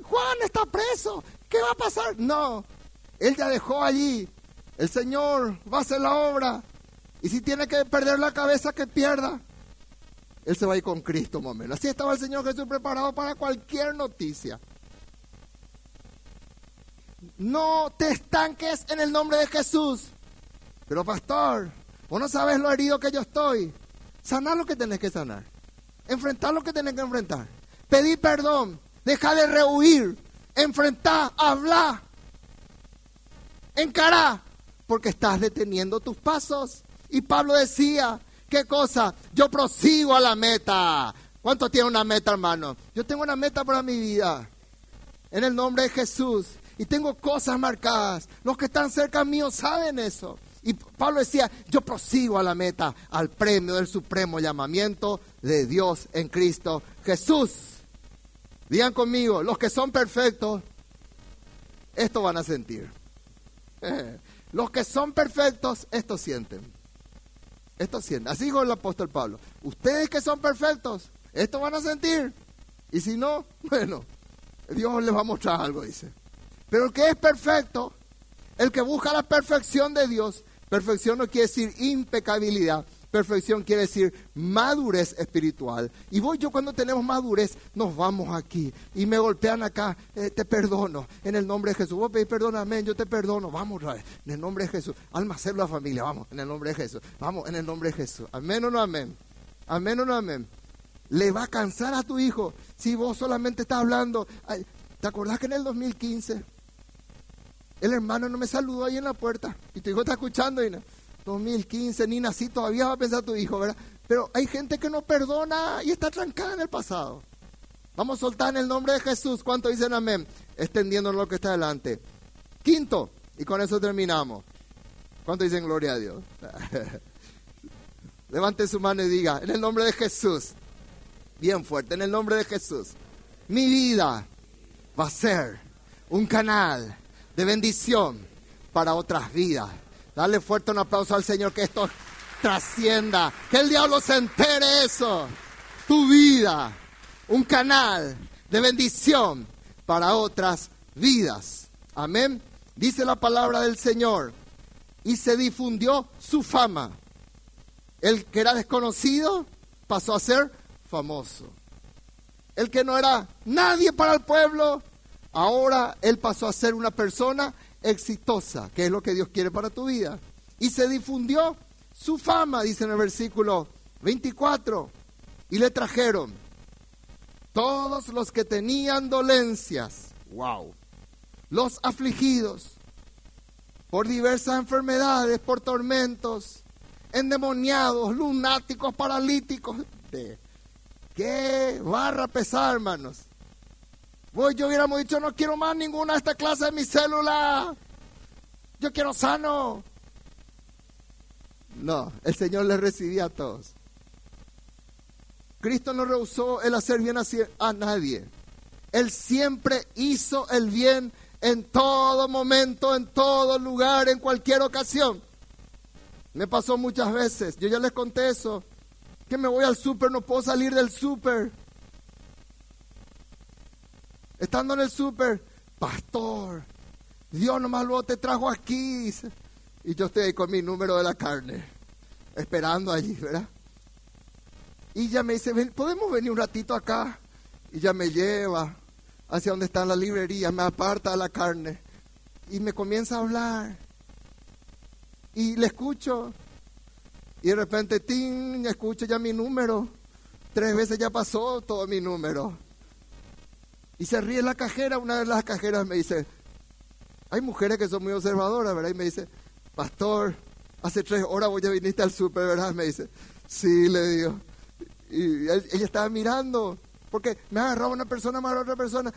[SPEAKER 1] Juan está preso. ¿Qué va a pasar? No. Él ya dejó allí. El Señor va a hacer la obra. Y si tiene que perder la cabeza, que pierda. Él se va a ir con Cristo, momento. Así estaba el Señor Jesús preparado para cualquier noticia. No te estanques en el nombre de Jesús. Pero pastor, vos no sabes lo herido que yo estoy. Sanar lo que tenés que sanar. Enfrentar lo que tenés que enfrentar. Pedir perdón. Deja de rehuir. Enfrentar. Hablar. Encarar. Porque estás deteniendo tus pasos. Y Pablo decía, ¿qué cosa? Yo prosigo a la meta. ¿Cuánto tiene una meta, hermano? Yo tengo una meta para mi vida. En el nombre de Jesús. Y tengo cosas marcadas. Los que están cerca mío saben eso. Y Pablo decía, yo prosigo a la meta, al premio del supremo llamamiento de Dios en Cristo Jesús. Digan conmigo, los que son perfectos, esto van a sentir. los que son perfectos, esto sienten. Esto sienten. Así dijo el apóstol Pablo. Ustedes que son perfectos, esto van a sentir. Y si no, bueno, Dios les va a mostrar algo, dice. Pero el que es perfecto, el que busca la perfección de Dios, Perfección no quiere decir impecabilidad. Perfección quiere decir madurez espiritual. Y vos yo cuando tenemos madurez nos vamos aquí y me golpean acá, eh, te perdono en el nombre de Jesús. Vos pedís perdón, amén, yo te perdono. Vamos, en el nombre de Jesús. Alma, la familia, vamos, en el nombre de Jesús. Vamos, en el nombre de Jesús. Amén o no amén. Amén o no amén. Le va a cansar a tu hijo si vos solamente estás hablando. ¿Te acordás que en el 2015 el hermano no me saludó ahí en la puerta. Y tu hijo está escuchando. Y 2015, ni nací, todavía va a pensar tu hijo, ¿verdad? Pero hay gente que no perdona y está trancada en el pasado. Vamos a soltar en el nombre de Jesús. ¿Cuánto dicen amén? Extendiendo lo que está delante. Quinto, y con eso terminamos. ¿Cuánto dicen gloria a Dios? Levante su mano y diga, en el nombre de Jesús, bien fuerte, en el nombre de Jesús. Mi vida va a ser un canal de bendición para otras vidas. Dale fuerte un aplauso al Señor que esto trascienda, que el diablo se entere eso. Tu vida, un canal de bendición para otras vidas. Amén. Dice la palabra del Señor. Y se difundió su fama. El que era desconocido pasó a ser famoso. El que no era nadie para el pueblo, ahora él pasó a ser una persona exitosa, que es lo que Dios quiere para tu vida. Y se difundió su fama, dice en el versículo 24. Y le trajeron todos los que tenían dolencias, wow, los afligidos por diversas enfermedades, por tormentos, endemoniados, lunáticos, paralíticos. qué barra pesar, hermanos. Vos yo hubiéramos dicho, no quiero más ninguna de esta clase de mi célula. Yo quiero sano. No, el Señor les recibía a todos. Cristo no rehusó el hacer bien a nadie. Él siempre hizo el bien en todo momento, en todo lugar, en cualquier ocasión. Me pasó muchas veces, yo ya les conté eso, que me voy al súper, no puedo salir del súper. Estando en el súper, pastor, Dios nomás luego te trajo aquí. Y yo estoy ahí con mi número de la carne, esperando allí, ¿verdad? Y ya me dice, ¿podemos venir un ratito acá? Y ya me lleva hacia donde está la librería, me aparta la carne y me comienza a hablar. Y le escucho. Y de repente, ¡ting! Escucho ya mi número. Tres veces ya pasó todo mi número. Y se ríe la cajera. Una de las cajeras me dice, hay mujeres que son muy observadoras, ¿verdad? Y me dice, pastor, hace tres horas voy a viniste al súper, ¿verdad? Me dice, sí, le digo. Y ella estaba mirando, porque me agarraba una persona, me agarró otra persona.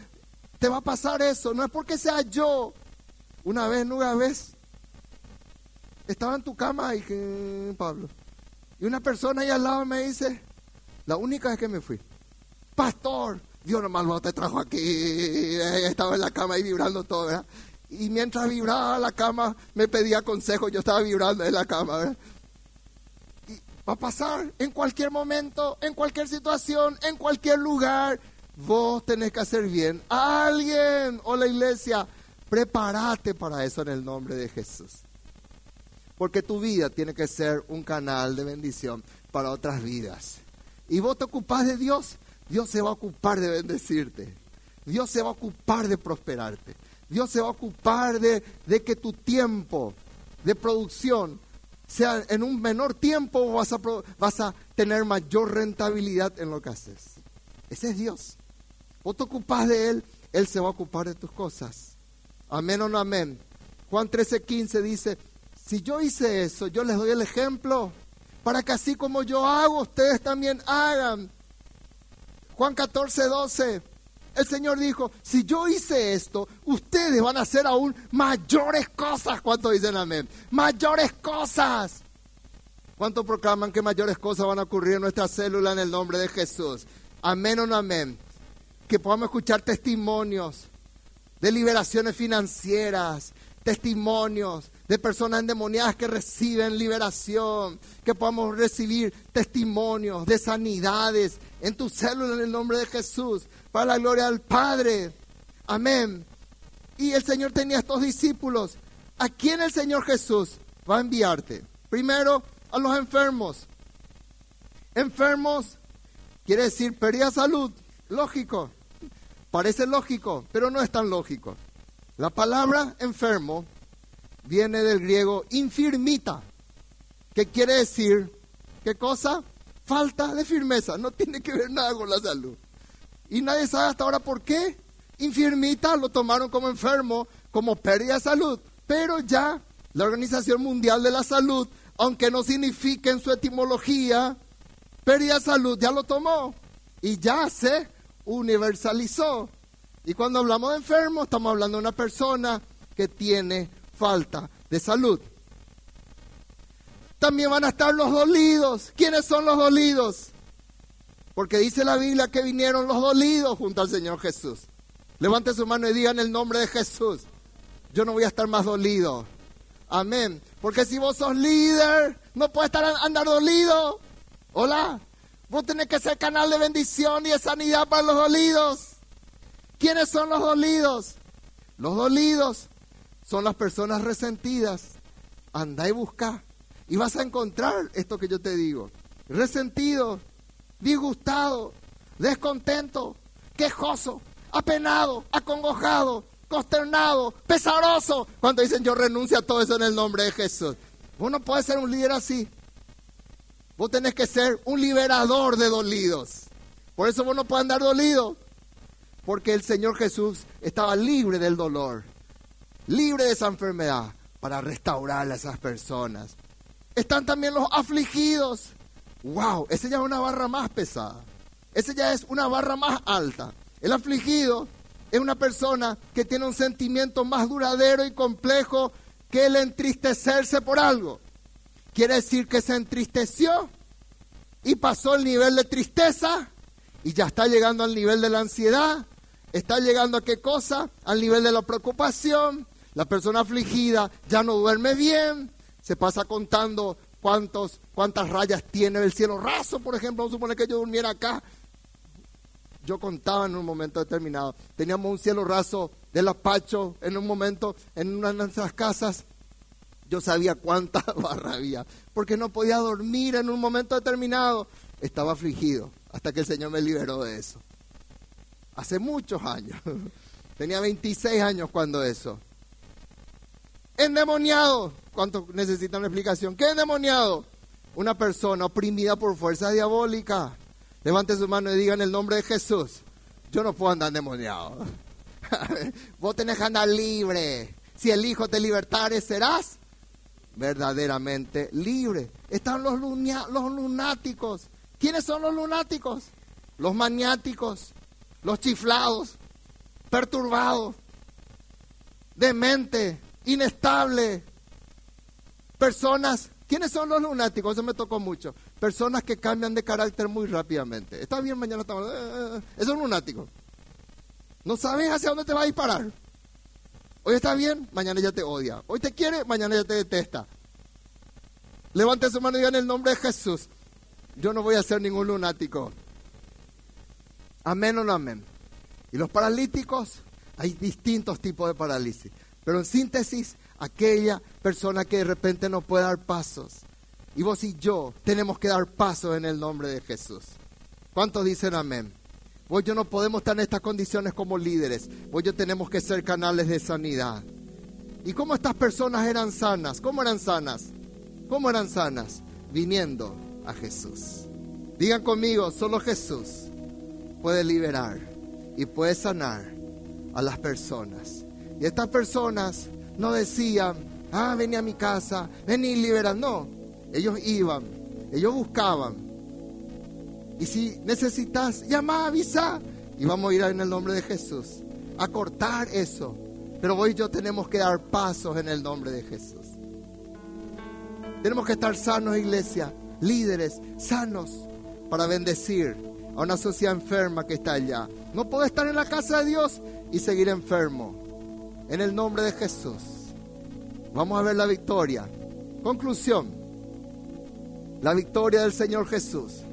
[SPEAKER 1] Te va a pasar eso, no es porque sea yo. Una vez, una vez, estaba en tu cama y que, Pablo, y una persona ahí al lado me dice, la única vez que me fui, pastor, Dios nomás no te trajo aquí, estaba en la cama ahí vibrando todo. Y mientras vibraba la cama, me pedía consejo, yo estaba vibrando en la cama, ¿verdad? Va a pasar en cualquier momento, en cualquier situación, en cualquier lugar. Vos tenés que hacer bien. Alguien o la iglesia, prepárate para eso en el nombre de Jesús. Porque tu vida tiene que ser un canal de bendición para otras vidas. Y vos te ocupás de Dios, Dios se va a ocupar de bendecirte. Dios se va a ocupar de prosperarte. Dios se va a ocupar de, de que tu tiempo de producción sea en un menor tiempo vas a, vas a tener mayor rentabilidad en lo que haces. Ese es Dios. Vos te ocupás de Él, Él se va a ocupar de tus cosas. Amén o no amén. Juan 13:15 dice, si yo hice eso, yo les doy el ejemplo para que así como yo hago, ustedes también hagan. Juan 14:12 el Señor dijo, si yo hice esto, ustedes van a hacer aún mayores cosas. ¿Cuánto dicen amén? Mayores cosas. ¿Cuánto proclaman que mayores cosas van a ocurrir en nuestra célula en el nombre de Jesús? Amén o no amén. Que podamos escuchar testimonios de liberaciones financieras, testimonios de personas endemoniadas que reciben liberación, que podamos recibir testimonios de sanidades en tu célula en el nombre de Jesús, para la gloria del Padre. Amén. Y el Señor tenía estos discípulos. ¿A quién el Señor Jesús va a enviarte? Primero, a los enfermos. Enfermos quiere decir pérdida salud. Lógico. Parece lógico, pero no es tan lógico. La palabra enfermo viene del griego infirmita, que quiere decir, ¿qué cosa? Falta de firmeza, no tiene que ver nada con la salud. Y nadie sabe hasta ahora por qué. Infirmita lo tomaron como enfermo, como pérdida de salud. Pero ya la Organización Mundial de la Salud, aunque no signifique en su etimología pérdida de salud, ya lo tomó. Y ya se universalizó. Y cuando hablamos de enfermo, estamos hablando de una persona que tiene falta de salud. También van a estar los dolidos. ¿Quiénes son los dolidos? Porque dice la Biblia que vinieron los dolidos junto al Señor Jesús. Levante su mano y diga en el nombre de Jesús, yo no voy a estar más dolido. Amén. Porque si vos sos líder, no puedes estar andar dolido. Hola. Vos tenés que ser canal de bendición y de sanidad para los dolidos. ¿Quiénes son los dolidos? Los dolidos son las personas resentidas. Anda y busca. Y vas a encontrar esto que yo te digo. Resentido, disgustado, descontento, quejoso, apenado, acongojado, consternado, pesaroso. Cuando dicen yo renuncio a todo eso en el nombre de Jesús. Vos no puedes ser un líder así. Vos tenés que ser un liberador de dolidos. Por eso vos no puedes andar dolido. Porque el Señor Jesús estaba libre del dolor, libre de esa enfermedad, para restaurar a esas personas. Están también los afligidos. ¡Wow! Ese ya es una barra más pesada. Ese ya es una barra más alta. El afligido es una persona que tiene un sentimiento más duradero y complejo que el entristecerse por algo. Quiere decir que se entristeció y pasó el nivel de tristeza y ya está llegando al nivel de la ansiedad. Está llegando a qué cosa? Al nivel de la preocupación. La persona afligida ya no duerme bien. Se pasa contando cuántos, cuántas rayas tiene el cielo raso, por ejemplo. Vamos a suponer que yo durmiera acá. Yo contaba en un momento determinado. Teníamos un cielo raso del apacho en un momento en una de nuestras casas yo sabía cuánta barra había, porque no podía dormir en un momento determinado. Estaba afligido hasta que el Señor me liberó de eso. Hace muchos años. Tenía 26 años cuando eso. Endemoniado. ¿Cuánto necesita una explicación? ¿Qué endemoniado? Una persona oprimida por fuerza diabólica. Levante su mano y diga en el nombre de Jesús. Yo no puedo andar endemoniado. Vos tenés que andar libre. Si el Hijo te libertare, serás verdaderamente libre. Están los, los lunáticos. ¿Quiénes son los lunáticos? Los maniáticos, los chiflados, perturbados, demente, inestable. Personas, ¿quiénes son los lunáticos? Eso me tocó mucho. Personas que cambian de carácter muy rápidamente. Está bien, mañana estamos. Eh, eh, eh. Eso es un lunático. No sabes hacia dónde te va a disparar. Hoy está bien, mañana ya te odia. Hoy te quiere, mañana ya te detesta. Levante su mano y diga en el nombre de Jesús. Yo no voy a ser ningún lunático. Amén o no amén. Y los paralíticos, hay distintos tipos de parálisis. Pero en síntesis, aquella persona que de repente no puede dar pasos. Y vos y yo tenemos que dar pasos en el nombre de Jesús. ¿Cuántos dicen amén? Vos yo no podemos estar en estas condiciones como líderes. Vos yo tenemos que ser canales de sanidad. ¿Y cómo estas personas eran sanas? ¿Cómo eran sanas? ¿Cómo eran sanas? Viniendo a Jesús. Digan conmigo, solo Jesús puede liberar y puede sanar a las personas. Estas personas no decían, ah, vení a mi casa, vení y liberan. No, ellos iban, ellos buscaban y si necesitas, llama, avisa. Y vamos a ir en el nombre de Jesús a cortar eso. Pero hoy yo tenemos que dar pasos en el nombre de Jesús. Tenemos que estar sanos, iglesia, líderes sanos para bendecir a una sociedad enferma que está allá. No puedo estar en la casa de Dios y seguir enfermo. En el nombre de Jesús. Vamos a ver la victoria. Conclusión. La victoria del Señor Jesús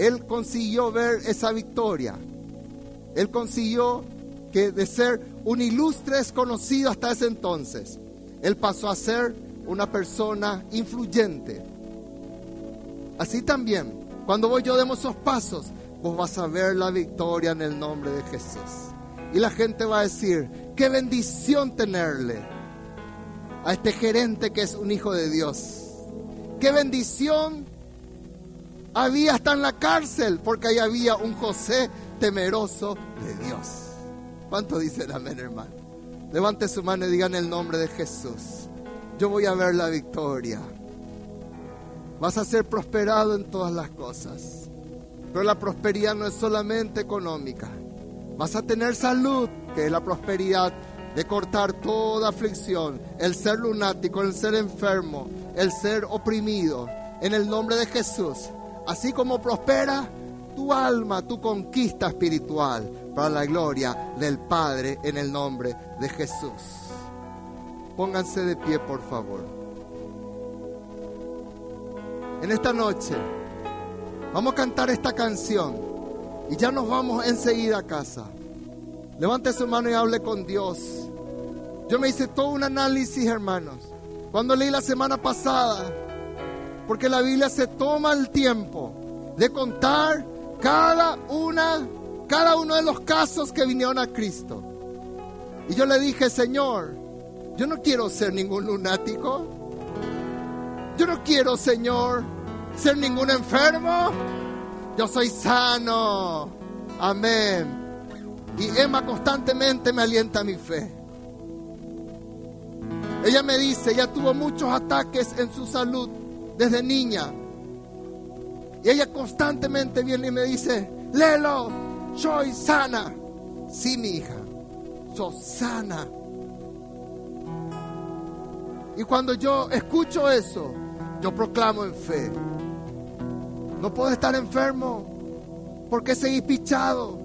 [SPEAKER 1] él consiguió ver esa victoria. Él consiguió que de ser un ilustre desconocido hasta ese entonces, él pasó a ser una persona influyente. Así también, cuando vos yo demos esos pasos, vos vas a ver la victoria en el nombre de Jesús. Y la gente va a decir, qué bendición tenerle a este gerente que es un hijo de Dios. Qué bendición había hasta en la cárcel, porque ahí había un José temeroso de Dios. ¿Cuánto dicen amén, hermano? Levante su mano y digan el nombre de Jesús. Yo voy a ver la victoria. Vas a ser prosperado en todas las cosas. Pero la prosperidad no es solamente económica. Vas a tener salud, que es la prosperidad de cortar toda aflicción, el ser lunático, el ser enfermo, el ser oprimido. En el nombre de Jesús Así como prospera, tu alma, tu conquista espiritual para la gloria del Padre en el nombre de Jesús. Pónganse de pie, por favor. En esta noche vamos a cantar esta canción y ya nos vamos enseguida a casa. Levante su mano y hable con Dios. Yo me hice todo un análisis, hermanos. Cuando leí la semana pasada, porque la Biblia se toma el tiempo de contar cada una, cada uno de los casos que vinieron a Cristo. Y yo le dije, Señor, yo no quiero ser ningún lunático. Yo no quiero, Señor, ser ningún enfermo. Yo soy sano. Amén. Y Emma constantemente me alienta mi fe. Ella me dice, ella tuvo muchos ataques en su salud desde niña. Y ella constantemente viene y me dice, Lelo, soy sana. Sí, mi hija, soy sana. Y cuando yo escucho eso, yo proclamo en fe. No puedo estar enfermo. ¿Por qué seguir pichado?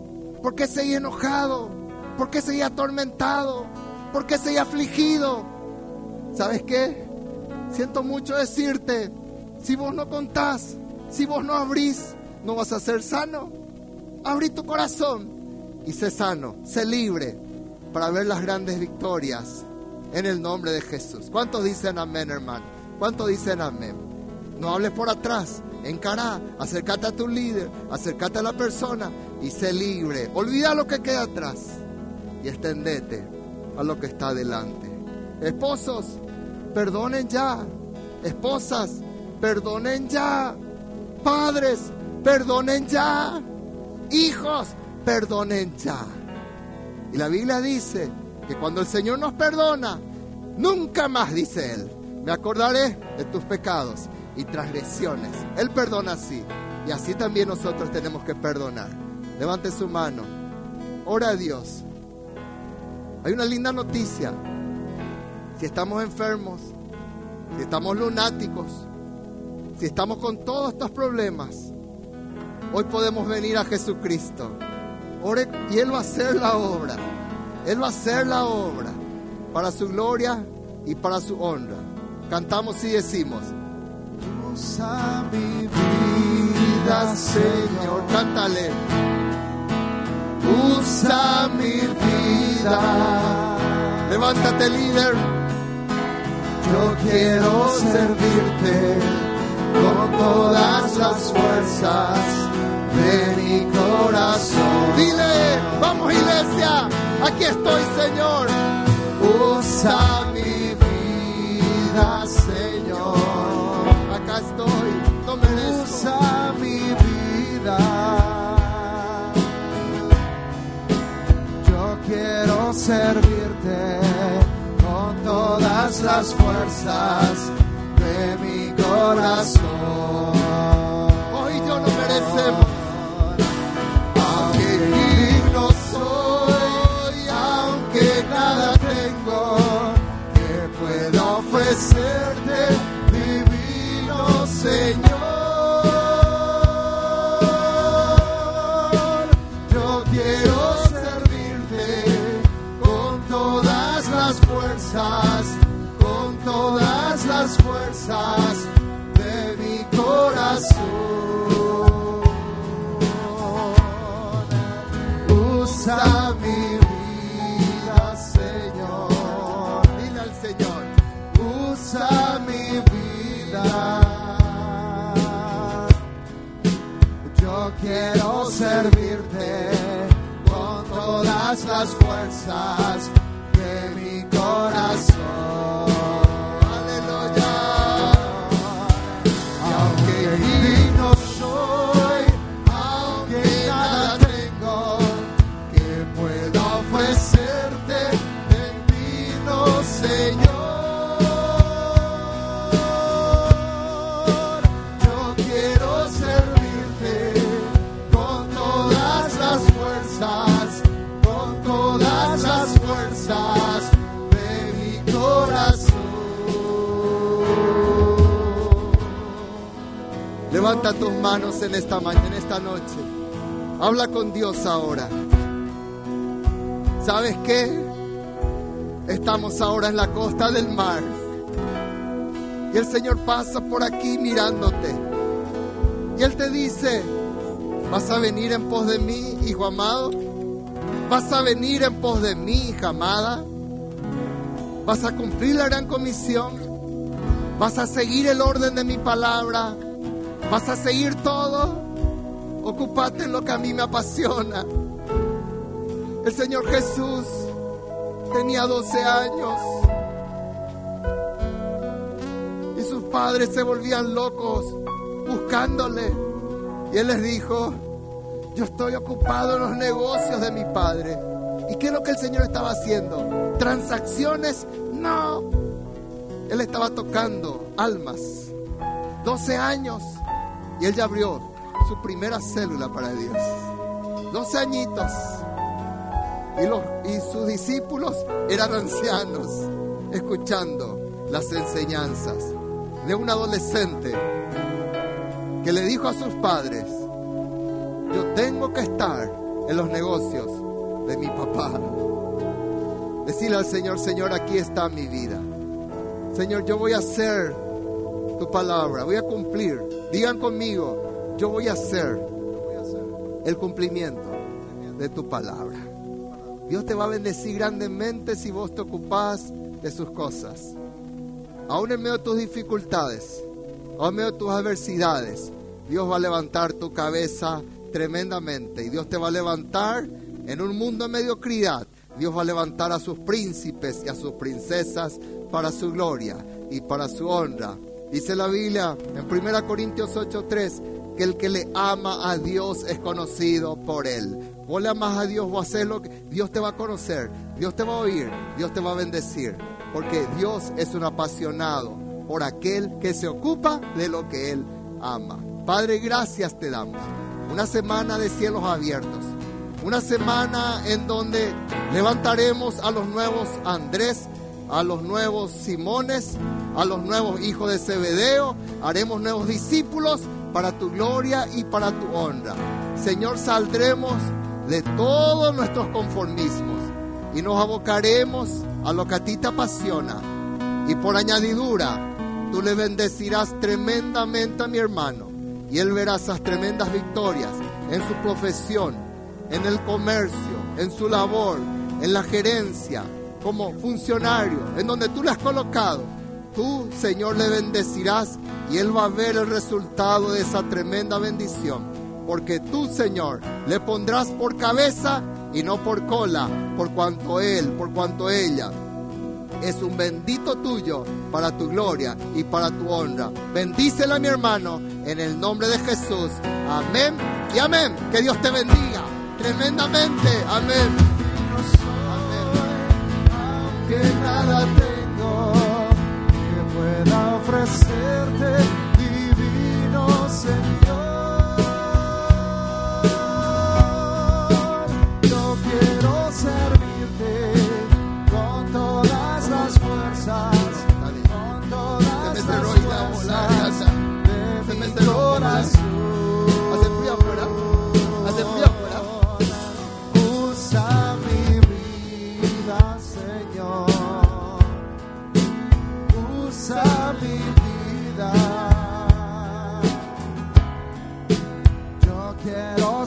[SPEAKER 1] ¿Por qué seguir enojado? ¿Por qué seguir atormentado? ¿Por qué seguir afligido? ¿Sabes qué? Siento mucho decirte, si vos no contás, si vos no abrís, no vas a ser sano. Abrí tu corazón y sé sano, sé libre para ver las grandes victorias en el nombre de Jesús. ¿Cuántos dicen amén, hermano? ¿Cuántos dicen amén? No hables por atrás, encará, acércate a tu líder, acércate a la persona y sé libre. Olvida lo que queda atrás y extendete a lo que está adelante. Esposos, perdonen ya. Esposas, perdonen ya. Padres, perdonen ya. Hijos, perdonen ya. Y la Biblia dice que cuando el Señor nos perdona, nunca más, dice Él, me acordaré de tus pecados y transgresiones. Él perdona así. Y así también nosotros tenemos que perdonar. Levante su mano. Ora a Dios. Hay una linda noticia. Si estamos enfermos, si estamos lunáticos, si estamos con todos estos problemas, hoy podemos venir a Jesucristo. Ore y Él va a hacer la obra. Él va a hacer la obra para su gloria y para su honra. Cantamos y decimos,
[SPEAKER 2] Usa mi vida, Señor,
[SPEAKER 1] cántale.
[SPEAKER 2] Usa mi vida.
[SPEAKER 1] Levántate líder.
[SPEAKER 2] Yo quiero servirte con todas las fuerzas de mi corazón.
[SPEAKER 1] Dile, vamos iglesia, aquí estoy Señor.
[SPEAKER 2] Usa mi vida, Señor.
[SPEAKER 1] Acá estoy,
[SPEAKER 2] las fuerzas de mi corazón. Fuerzas
[SPEAKER 1] Tus manos en esta en esta noche. Habla con Dios ahora. ¿Sabes qué? Estamos ahora en la costa del mar. Y el Señor pasa por aquí mirándote. Y Él te dice, ¿vas a venir en pos de mí, hijo amado? ¿Vas a venir en pos de mí, hija amada? ¿Vas a cumplir la gran comisión? ¿Vas a seguir el orden de mi palabra? ¿Vas a seguir todo? Ocupate en lo que a mí me apasiona. El Señor Jesús tenía 12 años y sus padres se volvían locos buscándole. Y Él les dijo, yo estoy ocupado en los negocios de mi padre. ¿Y qué es lo que el Señor estaba haciendo? ¿Transacciones? No. Él estaba tocando almas. 12 años. Y él ya abrió su primera célula para Dios. 12 añitos. Y, los, y sus discípulos eran ancianos, escuchando las enseñanzas de un adolescente que le dijo a sus padres, yo tengo que estar en los negocios de mi papá. Decirle al Señor, Señor, aquí está mi vida. Señor, yo voy a hacer tu palabra, voy a cumplir. Digan conmigo, yo voy a hacer el cumplimiento de tu palabra. Dios te va a bendecir grandemente si vos te ocupás de sus cosas. Aún en medio de tus dificultades, aún en medio de tus adversidades, Dios va a levantar tu cabeza tremendamente. Y Dios te va a levantar en un mundo de mediocridad. Dios va a levantar a sus príncipes y a sus princesas para su gloria y para su honra. Dice la Biblia en 1 Corintios 8:3 que el que le ama a Dios es conocido por él. Vos le amas a Dios, vos haces lo que Dios te va a conocer, Dios te va a oír, Dios te va a bendecir, porque Dios es un apasionado por aquel que se ocupa de lo que él ama. Padre, gracias te damos una semana de cielos abiertos, una semana en donde levantaremos a los nuevos Andrés, a los nuevos Simones, a los nuevos hijos de Zebedeo, haremos nuevos discípulos para tu gloria y para tu honra. Señor, saldremos de todos nuestros conformismos y nos abocaremos a lo que a ti te apasiona. Y por añadidura, tú le bendecirás tremendamente a mi hermano y él verá esas tremendas victorias en su profesión, en el comercio, en su labor, en la gerencia, como funcionario, en donde tú le has colocado. Tú, Señor, le bendecirás y él va a ver el resultado de esa tremenda bendición. Porque tú, Señor, le pondrás por cabeza y no por cola, por cuanto él, por cuanto ella es un bendito tuyo para tu gloria y para tu honra. Bendícela, mi hermano, en el nombre de Jesús. Amén y amén. Que Dios te bendiga tremendamente. Amén.
[SPEAKER 2] Que nada que ofrecerte, divino Señor.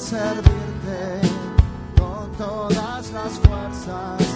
[SPEAKER 2] Servirte con todas las fuerzas.